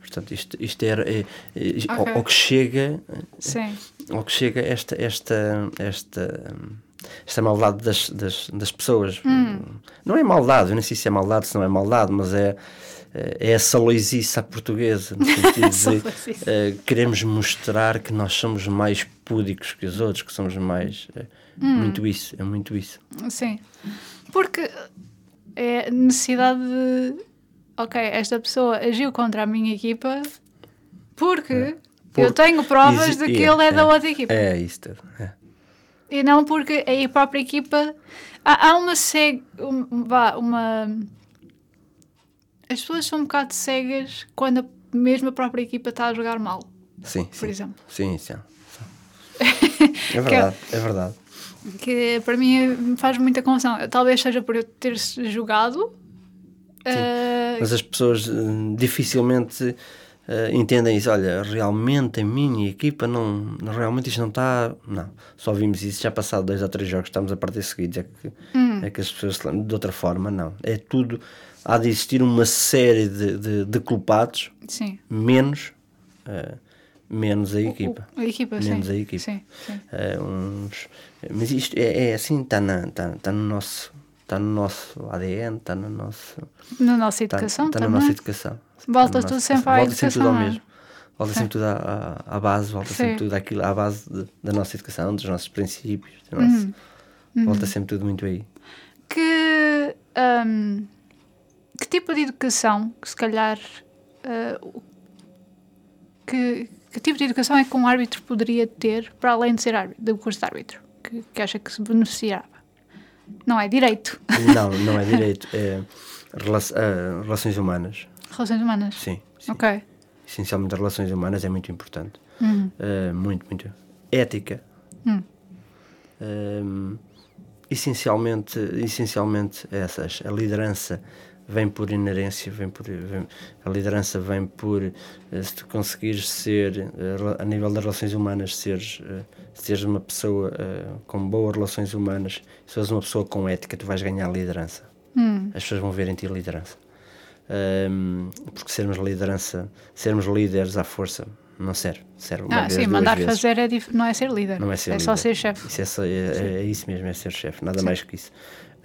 Portanto, isto, isto era, é, é, ao- Ok. ao que chega, Sim. Ao que chega esta esta esta esta maldade das, das, das pessoas. Não é maldade, eu nem sei se é maldade se não é maldade, mas é é a saloisice à portuguesa no sentido de eh, queremos mostrar que nós somos mais púdicos que os outros que somos mais é, muito isso, é muito isso. Sim. Porque é necessidade de. Ok, esta pessoa agiu contra a minha equipa porque, eu Porque tenho provas de que ele é, da outra equipa. é isso tudo, é. E não porque a própria equipa. Há, há uma cega. um- vá, uma. As pessoas são um bocado cegas quando a mesma própria equipa está a jogar mal, sim, por sim. exemplo. sim, sim. é verdade, é verdade Que para mim faz muita confusão. Talvez seja por eu ter jogado. eh, Mas as pessoas eh, dificilmente eh, entendem isso. Olha, realmente a minha equipa não. Realmente isto não está. Não. Só vimos isso já passado dois ou três jogos, estamos a partir seguidos. É que, é que as pessoas se lembram. De outra forma, não. É tudo. Há de existir uma série de, de, de culpados, sim. menos. eh, menos a equipa. A equipa, Menos sim. a equipa. Sim, sim. Eh, uns, mas isto é, é assim, está tá, tá no nosso. Está no nosso ADN, está no nosso. Na nossa Está educação tá na nossa educação. Volta na tudo sempre à Volta sempre tudo ao é? mesmo. Volta sempre tudo à, à, base, volta Sim. sempre tudo àquilo, à base de- da nossa educação, dos nossos princípios. do nosso- Uhum. Volta sempre tudo muito aí. Que, hum, que tipo de educação, que se calhar, uh, que, que tipo de educação é que um árbitro poderia ter para além de ser árbitro, do curso de árbitro, que, que acha que se beneficiava? Não é direito. Não, não é direito. É, uh, relações humanas. Relações humanas? Sim, sim. Ok. Essencialmente, relações humanas é muito importante. Uh, muito, muito. Ética. Hum. Um, essencialmente, essencialmente essas. A liderança vem por inerência, vem por, vem, a liderança vem por uh, se tu conseguires ser, uh, a nível das relações humanas, seres, seres uma pessoa com boas relações humanas, se fores uma pessoa com ética, tu vais ganhar liderança. Hum. As pessoas vão ver em ti liderança. Um, porque sermos liderança, sermos líderes à força, não serve. serve uma ah, vez, sim, duas mandar vezes. fazer é dif... não é ser líder. Não é ser só líder. ser chefe. Isso é, só- é- é- é isso mesmo, é ser chefe, nada mais que isso.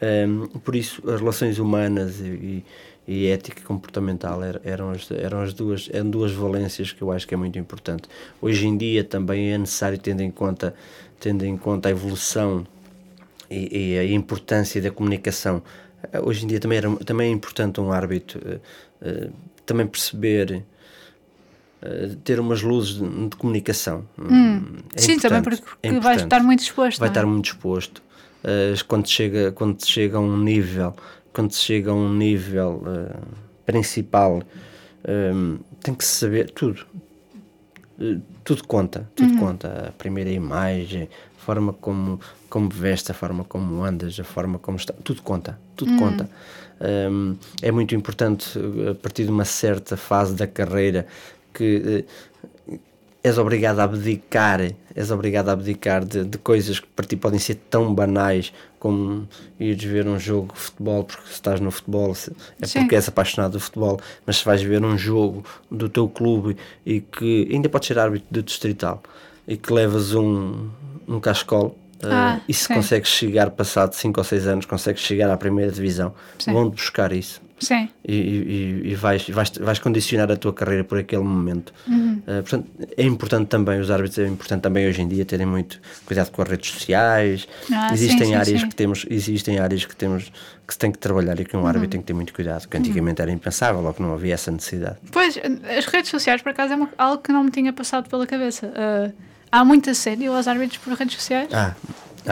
Um, por isso, as relações humanas e, e, e ética comportamental er- eram as, eram as duas, eram duas valências que eu acho que é muito importante. Hoje em dia também é necessário, tendo em conta, tendo em conta a evolução e, e a importância da comunicação. Eh, Hoje em dia também, era, também é importante um árbitro eh, eh, também perceber, ter umas luzes de, de comunicação. É Sim, também porque é importante. estar muito exposto. Vai é? estar muito exposto. Quando, chega, quando chega a um nível, quando chega a um nível principal, tem que se saber tudo. Eh, tudo conta, tudo Uhum. conta. A primeira imagem, a forma como, como veste, a forma como andas, a forma como está, tudo conta, tudo Uhum. conta. Um, é muito importante, uh, a partir de uma certa fase da carreira, que uh, és obrigado a abdicar, és obrigado a abdicar de, de coisas que para ti podem ser tão banais como ires ver um jogo de futebol, porque se estás no futebol é Sim. porque és apaixonado do futebol, mas se vais ver um jogo do teu clube e que ainda pode ser árbitro do distrital e que levas um, um cascolo. uh, Ah, e se sim. consegues chegar, passado 5 ou 6 anos, consegues chegar à primeira divisão, Sim. vão-te buscar isso Sim. e, e, e vais, vais, vais condicionar a tua carreira por aquele momento. Uhum. Uh, portanto, é importante também, os árbitros, é importante também hoje em dia terem muito cuidado com as redes sociais. Ah, existem sim, sim, áreas sim. que temos, existem áreas que temos que se tem que trabalhar e que um Uhum. árbitro tem que ter muito cuidado, que antigamente era impensável ou que não havia essa necessidade. Pois, as redes sociais, por acaso, é uma- algo que não me tinha passado pela cabeça. Ah, há muito assédio aos árbitros por redes sociais? Ah,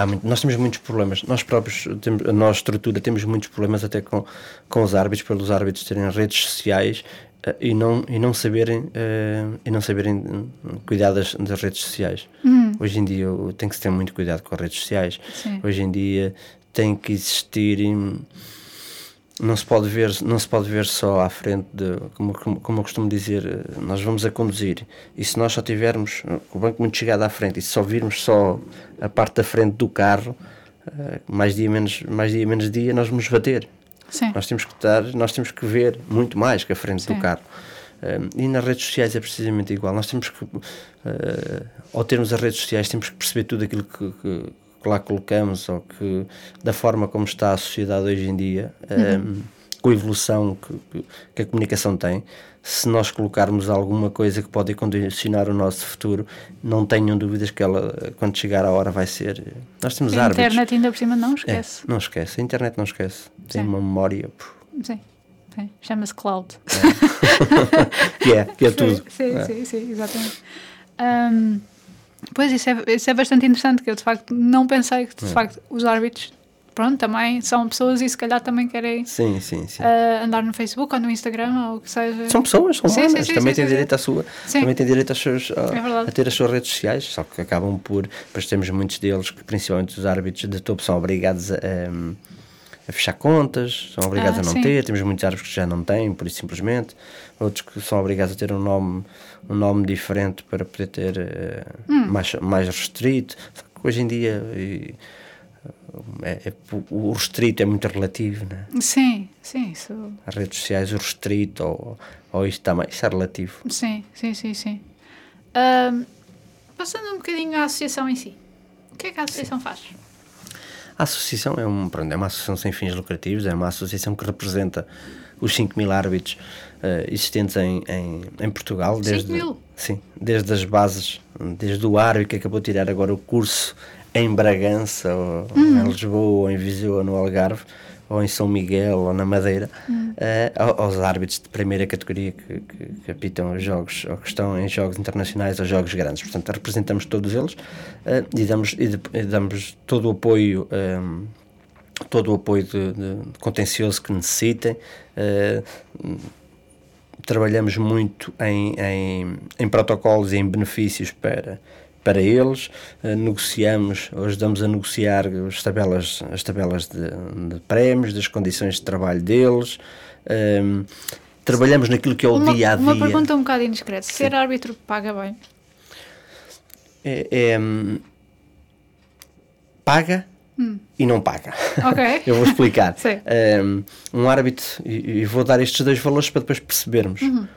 muito- nós temos muitos problemas. Nós próprios, temos, a nossa estrutura, temos muitos problemas até com, com os árbitros, pelos árbitros terem redes sociais eh, e, não, e não saberem, eh, e não saberem hum, cuidar das, das redes sociais. Hoje em dia tem que se ter muito cuidado com as redes sociais. Sim. Hoje em dia tem que existir. hum, Não se, pode ver, não se pode ver só à frente de, como, como, como eu costumo dizer, eh, nós vamos a conduzir e se nós só tivermos eh, o banco muito chegado à frente e se só virmos só a parte da frente do carro, eh, mais dia menos, mais dia menos dia nós vamos bater. Sim. Nós temos que estar, nós temos que ver muito mais que a frente Sim. do carro. E nas redes sociais é precisamente igual. Nós temos que, ao termos as redes sociais, temos que perceber tudo aquilo que, que- que lá colocamos ou que da forma como está a sociedade hoje em dia, um, com a evolução que, que- a comunicação tem. Se nós colocarmos alguma coisa que pode condicionar o nosso futuro, não tenham dúvidas que ela, quando chegar a hora, vai ser. Nós temos a árbitros. internet ainda por cima não É, esquece. não esquece, a internet não esquece. Tem Sim. uma memória Sim. Sim. Chama-se cloud. que é, que é tudo. Sim, É. sim, sim, exatamente. Ahm, pois, isso é, isso é bastante interessante, que eu de facto não pensei que de facto os árbitros, pronto, também são pessoas e se calhar também querem Sim, sim, sim. ah, andar no Facebook ou no Instagram ou o que seja. São pessoas, são humanas, sim, também têm direito à sua, também têm direito às suas, a, É a ter as suas redes sociais, só que acabam por, depois temos muitos deles que principalmente os árbitros de topo são obrigados a, a fechar contas, são obrigados Ah, a não sim. ter, temos muitos árbitros que já não têm, por isso simplesmente, outros que são obrigados a ter um nome, um nome diferente para poder ter eh, Hum. mais, mais restrito, Só que hoje em dia e, é- é- o restrito é muito relativo, né? Sim, sim, isso. as redes sociais, o restrito ou, ou isto também, isso é relativo. Sim, sim, sim, sim. Ahm, passando um bocadinho à associação em si. O que é que a associação faz? A associação é, um, pronto, é uma associação sem fins lucrativos, é uma associação que representa os 5 mil árbitros eh, existentes em, em, em Portugal. 5 mil? Sim, desde as bases, desde o árbitro que acabou de tirar agora o curso em Bragança, ou Hum. em Lisboa, ou em Viseu, ou no Algarve, ou em São Miguel, ou na Madeira, eh, ao- aos árbitros de primeira categoria que, que, que apitam os jogos, ou que estão em jogos internacionais ou jogos grandes. Portanto, representamos todos eles eh, e, damos, e, de- e damos todo o apoio ehm, todo o apoio de, de contencioso que necessitem. Uh, trabalhamos muito em, em, em, protocolos e em benefícios para, para eles, uh, negociamos, ajudamos a negociar as tabelas, as tabelas de, de prémios, das condições de trabalho deles. Uh, trabalhamos naquilo que é o uma, dia a dia. Uma pergunta um bocado indiscreta: ser árbitro paga bem? É, é paga hum. e não paga. Ok. Eu vou explicar. um, um árbitro, e, e, vou dar estes dois valores para depois percebermos. Uhum.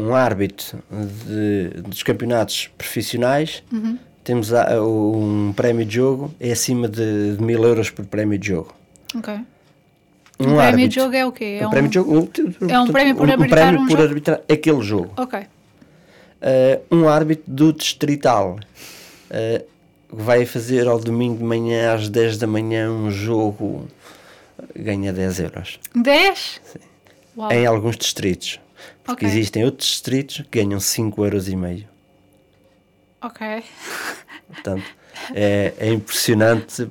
Um árbitro de, dos campeonatos profissionais, uhum. temos a, um prémio de jogo, é acima de, de mil euros por prémio de jogo. Ok. Um, um prémio árbitro, de jogo é o quê? É um, prémio de jogo, um, é um prémio por arbitrar um, prémio por arbitrar aquele jogo. Ok. Uh, um árbitro do distrital uh, vai fazer ao domingo de manhã às 10 da manhã um jogo, ganha 10 euros. 10? Sim. Uau. Em alguns distritos. Porque okay. existem outros distritos que ganham 5 euros e meio. Ok. Portanto, é, é, impressionante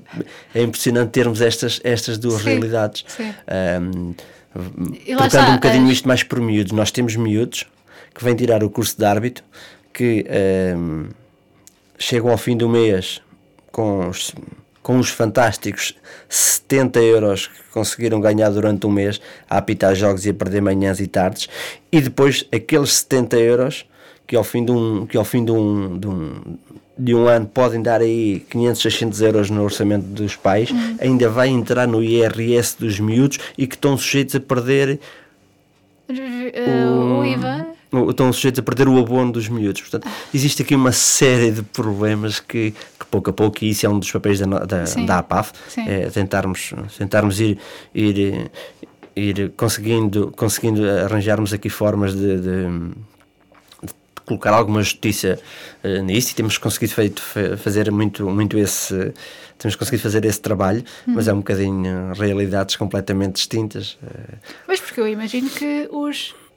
é impressionante termos estas, estas duas sim, realidades. Sim. Um, trocando um bocadinho isto mais por miúdos, nós temos miúdos que vêm tirar o curso de árbitro que um, chegam ao fim do mês com os, com os fantásticos 70 euros que conseguiram ganhar durante um mês a apitar jogos e a perder manhãs e tardes, e depois aqueles 70 euros que ao fim de um, que ao fim de um, de um, de um ano podem dar aí 500, 600 euros no orçamento dos pais, uhum. ainda vai entrar no IRS dos miúdos e que estão sujeitos a perder o, o IVA estão sujeitos a perder o abono dos miúdos. Portanto, existe aqui uma série de problemas que, que pouco a pouco, e isso é um dos papéis da, da, da APAF, é tentarmos, tentarmos ir, ir, ir conseguindo, conseguindo arranjarmos aqui formas de, de colocar alguma justiça uh, nisso e temos conseguido feito, fazer muito, muito esse temos conseguido fazer esse trabalho, hum. mas é um bocadinho realidades completamente distintas. Mas porque eu imagino que os eh,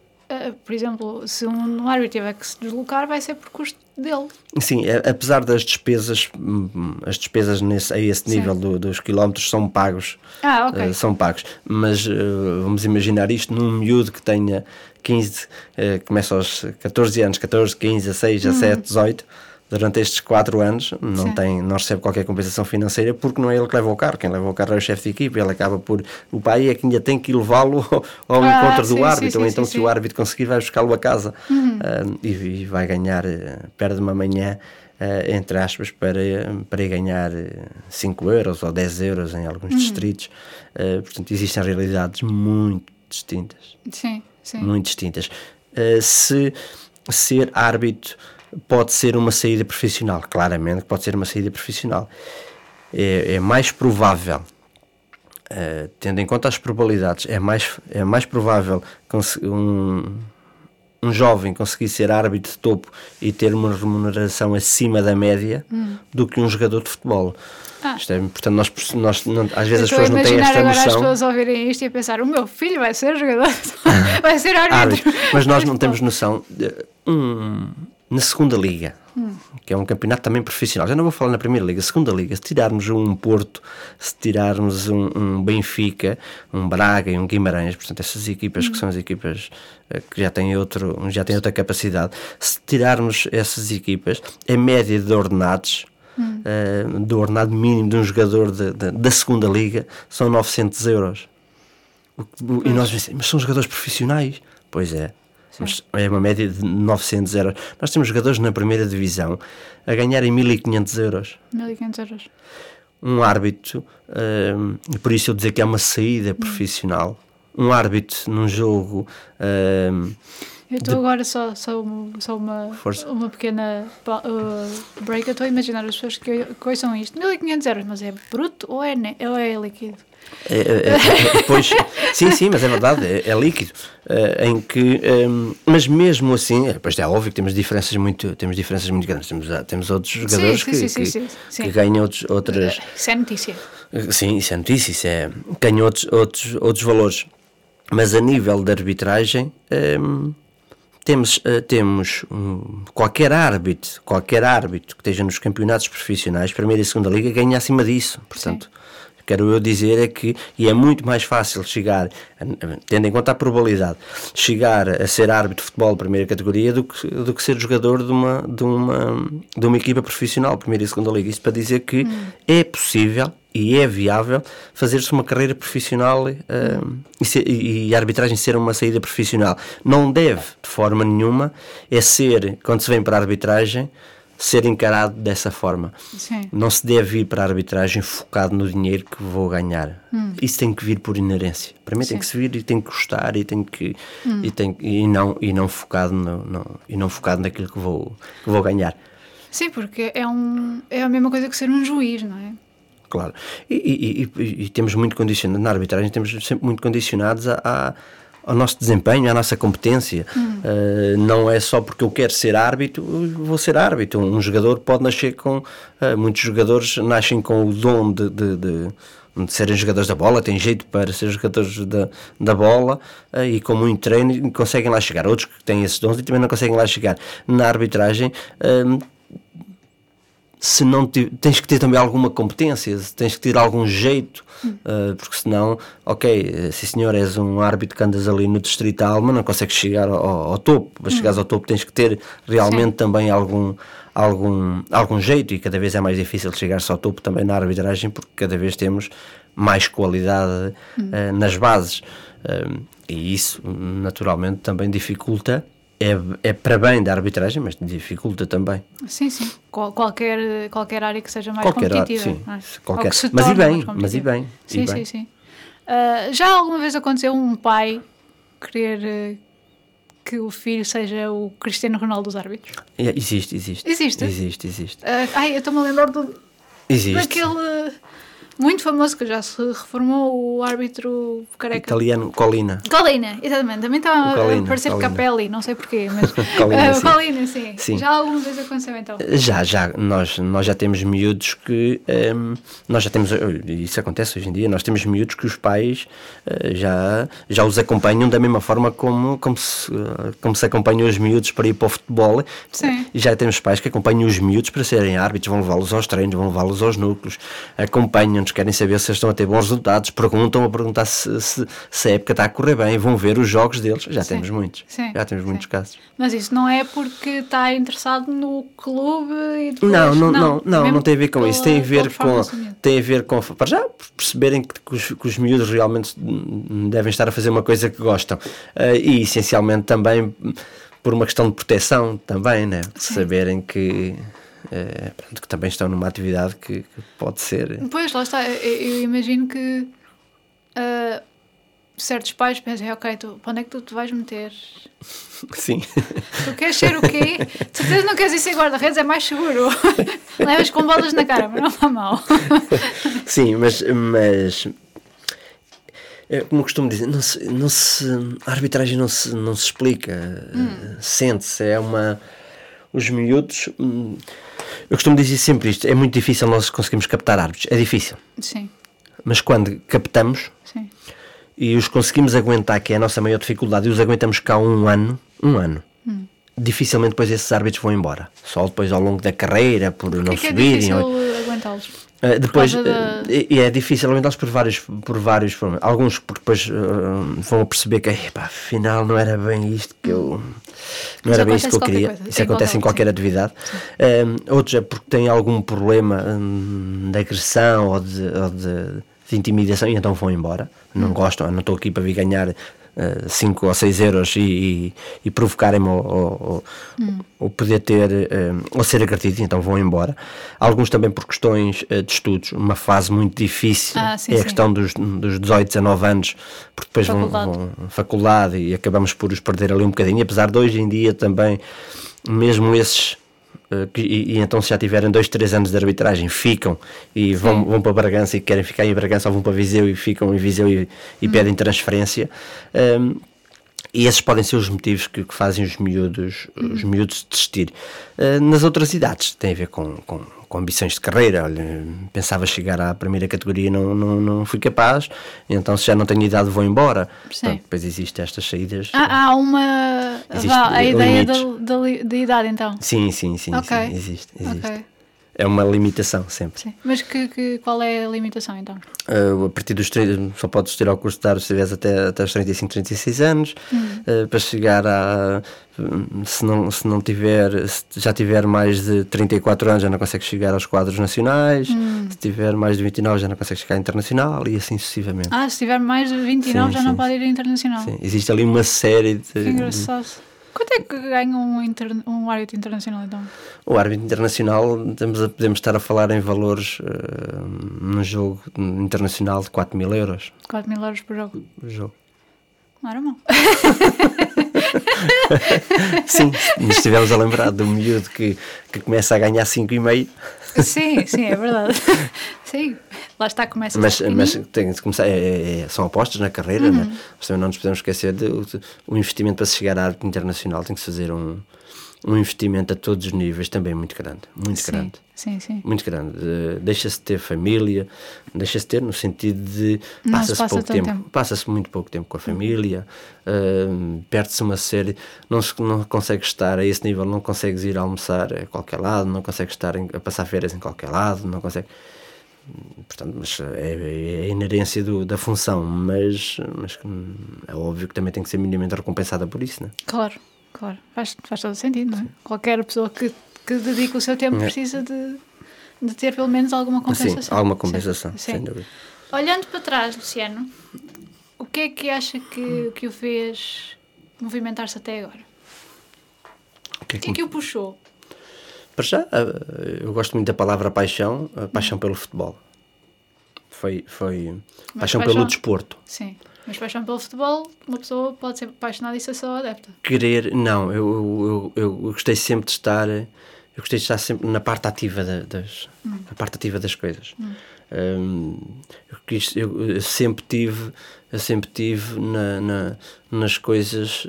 por exemplo, se um árbitro tiver que se deslocar, vai ser por custo dele. Sim, é, apesar das despesas, hum, as despesas nesse, a esse nível do, dos quilómetros são pagos. Ah, ok. Uh, são pagos. Mas uh, vamos imaginar isto num miúdo que tenha 15, uh, começa aos 14 anos, 14, 15, 16, 17, 18 durante estes quatro anos não, tem, não recebe qualquer compensação financeira porque não é ele que leva o carro, quem leva o carro é o chefe de equipe, ele acaba por. O pai é que ainda tem que levá-lo ao ah, encontro sim, do árbitro, sim, ou então sim, se o árbitro conseguir vai buscá-lo a casa uhum. uh, e, e, vai ganhar, uh, perde uma manhã. Uh, entre aspas, para, para ganhar 5 euros ou 10 euros em alguns uhum. distritos. Portanto, existem realidades muito distintas. Sim, sim. Muito distintas. Se ser árbitro pode ser uma saída profissional. Claramente pode ser uma saída profissional. É, é mais provável, uh, tendo em conta as probabilidades, é mais, é mais provável um, um jovem conseguir ser árbitro de topo e ter uma remuneração acima da média hum. do que um jogador de futebol. Ah. É, portanto, nós, nós não, às vezes as pessoas não têm esta noção. as pessoas ouvirem isto e a pensar: o meu filho vai ser jogador, vai ser árbitro. árbitro. Mas nós não temos noção. De, um, na segunda liga, hum. que é um campeonato também profissional. Já não vou falar na primeira liga, segunda liga. Se tirarmos um Porto, se tirarmos um, um Benfica, um Braga e um Guimarães, portanto essas equipas hum. que são as equipas eh, que já têm outro, já têm outra capacidade. Se tirarmos essas equipas, a média de ordenados hum. uh, do ordenado mínimo de um jogador de, de, da segunda liga são 900 euros. E nós dizemos, mas são jogadores profissionais? Pois é, mas é uma média de 900 euros. Nós temos jogadores na primeira divisão a ganharem 1500 euros. 1500 euros. Um árbitro, um, por isso eu dizer que é uma saída profissional. Um árbitro num jogo. Um, eu estou agora só, só, só uma, uma pequena uh, break. Eu estou a imaginar as pessoas que, que ouçam isto. 1500 euros, mas é bruto ou é, ou é líquido? É, é, é, depois, sim, sim, mas é verdade, é, é líquido. Uh, em que, ehm, mas mesmo assim, é, depois é óbvio que temos diferenças muito, temos diferenças muito grandes. Temos, ah, temos outros jogadores sim, que, sim, sim, que, que, ganham outros, outras. Isso é notícia. Sim, isso é notícia, isso é. ganham outros, outros, outros valores. Mas a nível de arbitragem. Ehm, temos, temos um, qualquer árbitro, qualquer árbitro que esteja nos campeonatos profissionais, primeira e segunda liga, ganha acima disso. Portanto, Sim quero eu dizer é que, e é muito mais fácil chegar, tendo em conta a probabilidade, chegar a ser árbitro de futebol de primeira categoria do que, do que ser jogador de uma, de, uma, de uma equipa profissional, primeira e segunda liga. Isso para dizer que hum. é possível e é viável fazer-se uma carreira profissional uh, e, ser, e, a arbitragem ser uma saída profissional. Não deve, de forma nenhuma, é ser, quando se vem para a arbitragem, ser encarado dessa forma. Sim. Não se deve ir para a arbitragem focado no dinheiro que vou ganhar. Hum. Isso tem que vir por inerência. Para mim Sim. tem que se vir e tem que gostar e tem que hum. e, tem, e não e não focado no, e não focado naquilo que vou que vou ganhar. Sim, porque é um é a mesma coisa que ser um juiz, não é? Claro. E, e, e, e temos muito condicionado na arbitragem temos sempre muito condicionados a, a ao nosso desempenho, à nossa competência. Hum. Uh, não é só porque eu quero ser árbitro, vou ser árbitro. Um jogador pode nascer com. Uh, muitos jogadores nascem com o dom de, de, de, de, serem jogadores da bola, têm jeito para ser jogadores da, da bola uh, e com muito treino conseguem lá chegar. Outros que têm esses dons e também não conseguem lá chegar. Na arbitragem se não tens que ter também alguma competência, tens que ter algum jeito, uh, porque senão, ok, se senhor és um árbitro que andas ali no distrital, mas não consegues chegar ao, ao topo, para hum. chegares ao topo tens que ter realmente Sim. também algum, algum, algum jeito e cada vez é mais difícil chegar-se ao topo também na arbitragem porque cada vez temos mais qualidade uh, nas bases uh, e isso naturalmente também dificulta é, é para bem da arbitragem, mas dificulta também. Sim, sim. Qual, qualquer, qualquer área que seja mais qualquer competitiva. Área, sim, é? qualquer. Mas e bem, mas e bem. Sim, e sim, bem. sim. Uh, já alguma vez aconteceu um pai querer uh, que o filho seja o Cristiano Ronaldo dos árbitros? É, existe, existe. Existe? Existe, existe. Uh, ai, eu estou-me a lembrar do... Existe. Daquele muito famoso, que já se reformou o árbitro careca. Italiano, Colina. Colina, exatamente. Também está a parecer Capelli, não sei porquê, mas. Colina, uh, sim. Colina sim. sim. Já alguma vez aconteceu então? Já, já. Nós, nós já temos miúdos que. Um, nós já temos. Isso acontece hoje em dia. Nós temos miúdos que os pais uh, já, já os acompanham da mesma forma como, como, se, uh, como se acompanham os miúdos para ir para o futebol. Sim. Já temos pais que acompanham os miúdos para serem árbitros, vão levá-los aos treinos, vão levá-los aos núcleos, acompanham-nos querem saber se eles estão a ter bons resultados, perguntam a perguntar se, se, se, a época está a correr bem, vão ver os jogos deles. Já Sim. temos muitos. Sim. Já temos Sim. muitos casos. Mas isso não é porque está interessado no clube e depois... Não, não, não, não, não, tem a ver com isso. Tem a ver com, tem a ver com, para já, perceberem que, que, os, que os miúdos realmente devem estar a fazer uma coisa que gostam. Uh, e essencialmente também por uma questão de proteção também, né? Saberem que pronto, que também estão numa atividade que, que, pode ser. Pois, lá está. Eu, imagino que uh, certos pais pensem, ok, tu, para onde é que tu te vais meter? Sim. Tu queres ser o quê? De certeza não queres ir sem guarda-redes, é mais seguro. Levas com bolas na cara, mas não está mal. Sim, mas, mas é, como costumo dizer, não se, não se, a arbitragem não se, não se explica, hum. sente-se, é uma. Os miúdos. Eu costumo dizer sempre isto: é muito difícil nós conseguirmos captar árbitros. É difícil. Sim. Mas quando captamos Sim. e os conseguimos aguentar, que é a nossa maior dificuldade, e os aguentamos cá um ano, um ano, hum. dificilmente depois esses árbitros vão embora. Só depois ao longo da carreira, por que não é subirem. É ou... aguentá-los? Uh, depois, uh, e é difícil aguentá-los por vários, por vários problemas. Alguns porque depois uh, vão perceber que epá, afinal não era bem isto que eu não era bem isto que eu queria. Coisa. Isso acontece em qualquer sim. atividade. outros é porque têm algum problema um, de agressão ou de, ou de, de intimidação e então vão embora. Não hum. gostam, não estou aqui para vir ganhar 5 uh, ou 6 euros e, e, e provocarem-me ou, hum. ou, poder ter uh, ou ser agredido, então vão embora. Alguns também por questões uh, de estudos, uma fase muito difícil ah, sim, é a sim. questão dos, dos 18, 19 anos, porque depois faculdade. vão, vão faculdade e acabamos por os perder ali um bocadinho, apesar de hoje em dia também, mesmo esses e, e, então se já tiverem dois, três anos de arbitragem ficam e vão, vão para Bragança e querem ficar em Bragança ou vão para Viseu e ficam em Viseu e, e hum. pedem transferência um, e esses podem ser os motivos que, que fazem os miúdos, hum. os miúdos desistir. Uh, nas outras idades, tem a ver com, com com ambições de carreira. Olha, pensava chegar à primeira categoria, não, não, não fui capaz, então se já não tenho idade vou embora. Sim. depois existem estas saídas. Ah, há uma. Existe a ideia da, da, da, idade então? Sim, sim, sim, okay. sim existe. existe. Okay. É uma limitação sempre. Sim. Mas que, que, qual é a limitação então? Uh, a partir dos 30, só podes ter ao curso de árbitro se tiveres até, até os 35, 36 anos. Uh, para chegar a. Se não, se não tiver. Se já tiver mais de 34 anos, já não consegue chegar aos quadros nacionais. Hum. Se tiver mais de 29, já não consegue chegar internacional e assim sucessivamente. Ah, se tiver mais de 29, Sim, já não sim. pode ir internacional. Sim, existe ali uma série de. Que engraçado. Quanto é que ganha um, inter... um árbitro internacional então? O árbitro internacional, a- podemos estar a falar em valores uh, num jogo internacional de 4 mil euros. 4 mil euros por jogo. o jogo. Não era mal. Sim, nos estivemos a lembrar do miúdo que, que começa a ganhar 5,5, sim, sim, é verdade. sim, lá está, começa mas, mas tem de começar, é- é- é- são apostas na carreira, né? mas também não nos podemos esquecer de, o- o investimento para se chegar à árbitro internacional, tem que se fazer um, um investimento a todos os níveis também muito grande, muito sim, grande. sim, sim. Muito grande. Eh, Deixa-se ter família, deixa-se ter no sentido de passa-se passa pouco tempo, tempo. passa-se muito pouco tempo com a família, eh, perde-se uma série, não, não consegues estar a esse nível, não consegues ir almoçar a qualquer lado, não consegues estar em- a passar férias em qualquer lado, não consegue. Portanto, mas é, é a inerência do- da função, mas, mas é óbvio que também tem que ser minimamente recompensada por isso, né? Claro, claro. Faz, faz todo sentido, não é? Qualquer pessoa que, que dedique o seu tempo precisa de, de ter pelo menos alguma compensação. É. Sim, alguma compensação, Sim, sim. sem dúvida. Olhando para trás, Luciano, o que é que acha que, que o fez movimentar-se até agora? O que é O que é que o puxou? Para já, eh, eu gosto muito da palavra paixão, a paixão pelo futebol. Foi, foi paixão, paixão- pelo desporto. Sim. Mas paixão pelo futebol, uma pessoa pode ser apaixonada e ser só adepta. Querer, não, eu, eu, eu, eu gostei sempre de estar, eu gostei de estar sempre na parte ativa da- das, na parte ativa das coisas. Hum, eu, quis- eu- eu sempre tive, eu sempre tive na, na- nas coisas,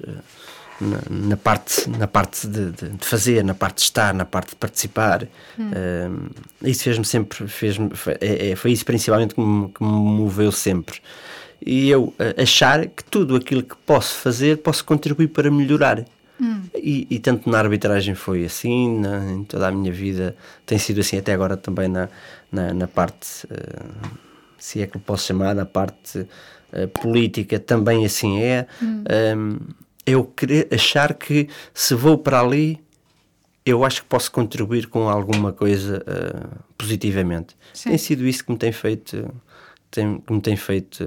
na, na parte, na parte de, de- de fazer, na parte de estar, na parte de participar. Hum, isso fez-me sempre, fez foi, é- é- foi isso principalmente que me, que me moveu sempre. E eu eh, achar que tudo aquilo que posso fazer, posso contribuir para melhorar. E, e tanto na arbitragem foi assim, na- em toda a minha vida tem sido assim, até agora também na, na, na parte, eh, se é que eu posso chamar, na parte eh, política também assim é. Um, eu querer achar que se vou para ali, eu acho que posso contribuir com alguma coisa eh, positivamente. Sim. Tem sido isso que me tem feito, tem, que me tem feito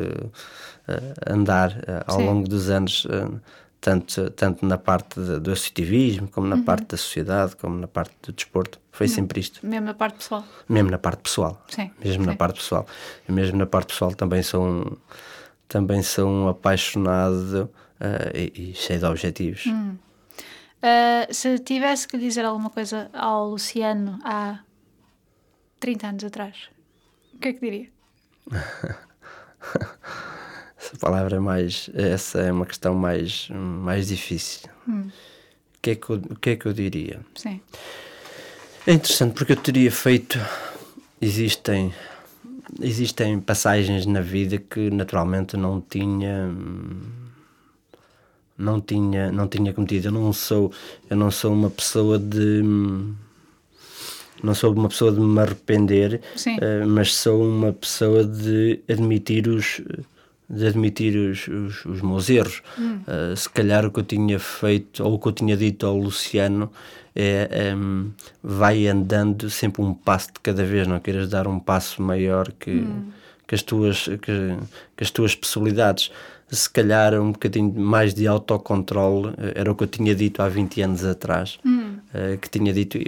eh, andar eh, ao Sim. longo dos anos, eh, tanto, tanto na parte de- do associativismo, como Uhum. na parte da sociedade, como na parte do desporto. Foi sempre isto. Mesmo a parte pessoal. Mesmo na parte pessoal. Sim, Mesmo na sim. parte pessoal. Eu mesmo na parte pessoal também sou um, também sou um apaixonado eh, e, e cheio de objetivos. Ah, se tivesse que dizer alguma coisa ao Luciano há 30 anos atrás, o que é que diria? Essa palavra é mais. Essa é uma questão mais, mais difícil. Hum. O, que é que eu, o que é que eu diria? Sim. É interessante porque eu teria feito. Existem. Existem passagens na vida que naturalmente não tinha. Não tinha, não tinha cometido. Eu não sou, eu não sou uma pessoa de. Hum, Não sou uma pessoa de me arrepender, eh, mas sou uma pessoa de admitir os, de admitir os, os, os meus erros. Eh, se calhar o que eu tinha feito, ou o que eu tinha dito ao Luciano, é em, vai andando sempre um passo de cada vez, não queiras dar um passo maior que, que, as, tuas, que, que as tuas possibilidades. Se calhar um bocadinho mais de autocontrole eh, era o que eu tinha dito há 20 anos atrás, eh, que tinha dito,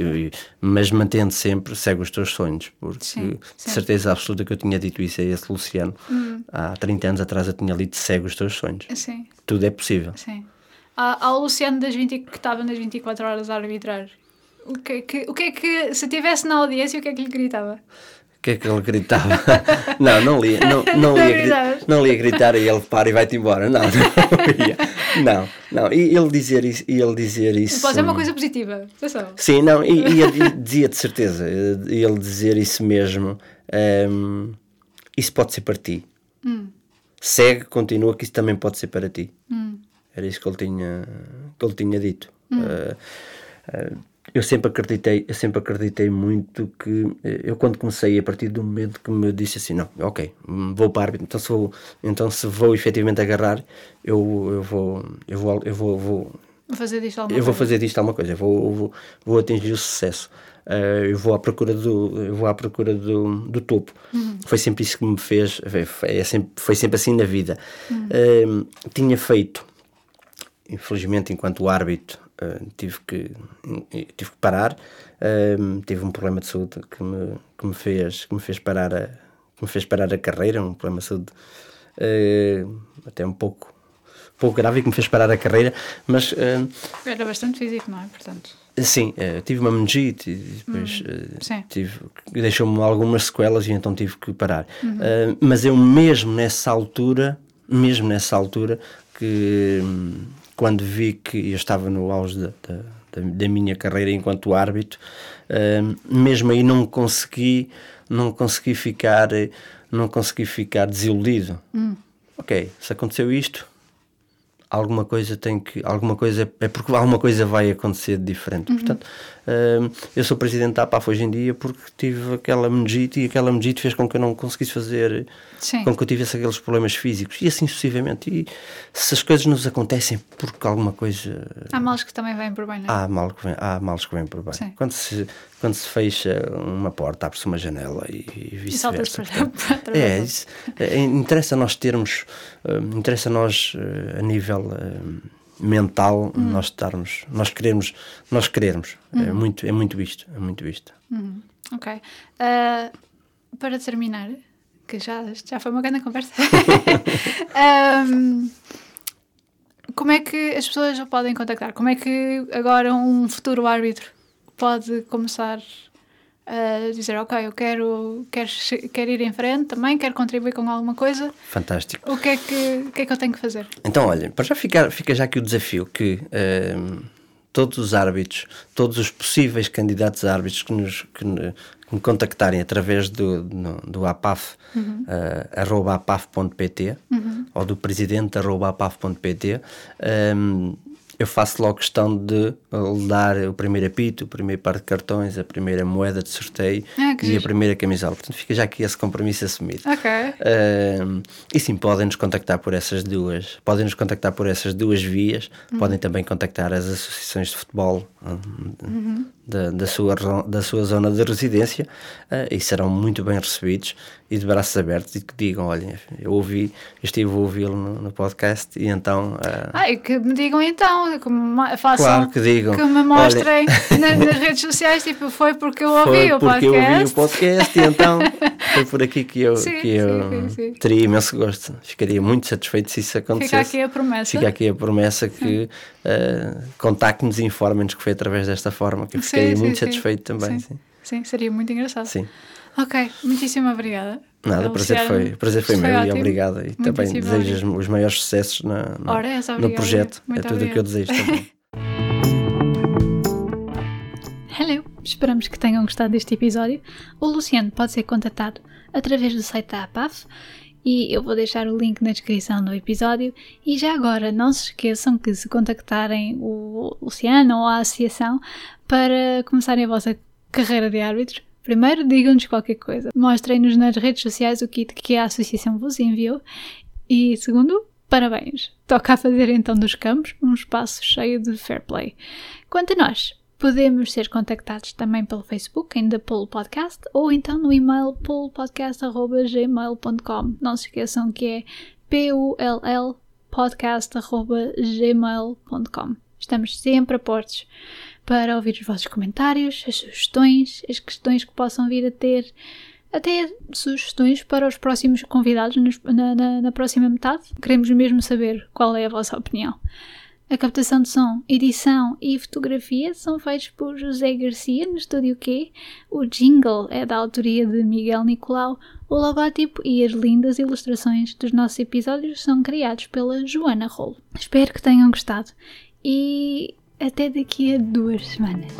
mas mantendo sempre, segue os teus sonhos, porque Sim, de certeza absoluta que eu tinha dito isso a esse Luciano. Há 30 anos atrás eu tinha lido segue os teus sonhos. Sim, Tudo é possível. sim. Há, há o Luciano das 20, que estava nas 24 horas a arbitrar. O que, é que, o que é que, se estivesse na audiência, o que é que lhe gritava? O que é que ele gritava? não, não li, não, não, Não ia, gri- gritavas? não ia gritar e ele para e vai-te embora. Não, não ia. Não, não. E ele dizer isso, e ele dizer isso. Pode ser uma coisa positiva. Atenção. Sim, não, e, e ele dizia de certeza, e ele dizer isso mesmo, hum, isso pode ser para ti. Segue, continua, que isso também pode ser para ti. Era isso que ele tinha, que ele tinha dito. Uh, uh, eu sempre acreditei, eu sempre acreditei muito que eh, eu quando comecei a partir do momento que me disse assim, não, ok, vou para árbitro, então se vou, então se vou efetivamente agarrar, eu, eu vou, eu vou, eu vou, vou fazer disto alguma eu coisa. vou fazer disto alguma coisa, vou, vou, vou atingir o sucesso. Uh, eu vou à procura do, eu vou à procura do, do topo. Uhum. Foi sempre isso que me fez, foi, é sempre, foi sempre assim na vida. Uhum. Uh, tinha feito, infelizmente, enquanto árbitro, uh, tive, que, tive que parar. tive um problema de saúde que me, que me, fez, que me fez parar a, que me fez parar a carreira, um problema de saúde até um pouco pouco grave e que me fez parar a carreira, mas... Uh, Era bastante físico, não é? Portanto... Sim, uh, tive uma meningite e depois uh, tive, deixou-me algumas sequelas e então tive que parar. Uhum. mas eu mesmo nessa altura, mesmo nessa altura, que um, quando vi que eu estava no auge da, da, da minha carreira enquanto árbitro, mesmo aí não consegui, não consegui ficar, não consegui ficar desiludido. Uhum. Ok, se aconteceu isto, alguma coisa tem que alguma coisa é porque alguma coisa vai acontecer de diferente uhum. portanto uh, eu sou presidente da APAF hoje em dia porque tive aquela meningite e aquela meningite fez com que eu não conseguisse fazer Sim. com que eu tivesse aqueles problemas físicos e assim sucessivamente e se as coisas nos acontecem porque alguma coisa há males que também vêm por bem não é? há, mal que vem, há males que vêm por bem Sim. quando se quando se fecha uma porta abre-se uma janela e, e vice-versa é, isso, é, interessa nós termos uh, interessa nós uh, a nível uh, mental uhum. nós estarmos nós queremos nós querermos é uhum. é muito é muito visto é muito visto uhum. ok uh, para terminar que já já foi uma grande conversa um, como é que as pessoas o podem contactar como é que agora um futuro árbitro pode começar a dizer, ok, eu quero, quero, quero ir em frente também, quero contribuir com alguma coisa. Fantástico. O que é que, o que, é que eu tenho que fazer? Então, olha, para já fica, fica já aqui o desafio que ehm, todos os árbitros, todos os possíveis candidatos a árbitros que, nos, que, que me contactarem através do, no, do APAF, uhum. uh, arroba apaf.pt uhum. ou do presidente arroba apaf.pt, um, ehm, eu faço logo questão de dar o primeiro apito, o primeiro par de cartões, a primeira moeda de sorteio ah, e a primeira camisola. Portanto, fica já aqui esse compromisso assumido. Ok. Uh, e sim, podem nos contactar por essas duas, podem nos contactar por essas duas vias, uhum. podem também contactar as associações de futebol uhum. Da, da, sua, da sua zona de residência uh, e serão muito bem recebidos e de braços abertos e que digam, olhem, eu ouvi, eu estive a ouvi-lo no, no, podcast e então... Uh... Ah, e que me digam então, que me façam, claro que, digam. que me mostrem nas, nas, redes sociais, tipo, foi porque eu ouvi o podcast. porque eu ouvi o podcast e então foi por aqui que eu, sim, que eu sim, sim, teria imenso gosto. Ficaria muito satisfeito se isso acontecesse. Fica aqui a promessa. Fica aqui a promessa que uh, contactem-nos e informem-nos que foi através desta forma, que eu ficaria muito satisfeito também. Sim. Sim. seria muito engraçado. Sim. Ok, muitíssimo obrigada. Nada, o prazer foi, prazer foi, foi meu ótimo. e obrigada. E também desejo os maiores sucessos na, na Ora, no projeto. Muito é tudo o que eu desejo também. Hello! Esperamos que tenham gostado deste episódio. O Luciano pode ser contatado através do site da APAF e eu vou deixar o link na descrição do episódio. E já agora, não se esqueçam que se contactarem o Luciano ou a associação para começarem a vossa carreira de árbitros, Primeiro, digam-nos qualquer coisa. Mostrem-nos nas redes sociais o kit que a associação vos enviou. E segundo, parabéns. Toca a fazer então dos campos um espaço cheio de fair play. Quanto a nós, podemos ser contactados também pelo Facebook, The Pull Podcast, ou então no e-mail pullpodcast.gmail.com. Não se esqueçam que é p-u-l-l podcast.gmail.com. Estamos sempre a portos para ouvir os vossos comentários, as sugestões, as questões que possam vir a ter, até sugestões para os próximos convidados na, na, na próxima metade. Queremos mesmo saber qual é a vossa opinião. A captação de som, edição e fotografia são feitos por José Garcia no Estúdio Q. O jingle é da autoria de Miguel Nicolau. O logótipo e as lindas ilustrações dos nossos episódios são criados pela Joana Rolo. Espero que tenham gostado e até daqui a duas semanas.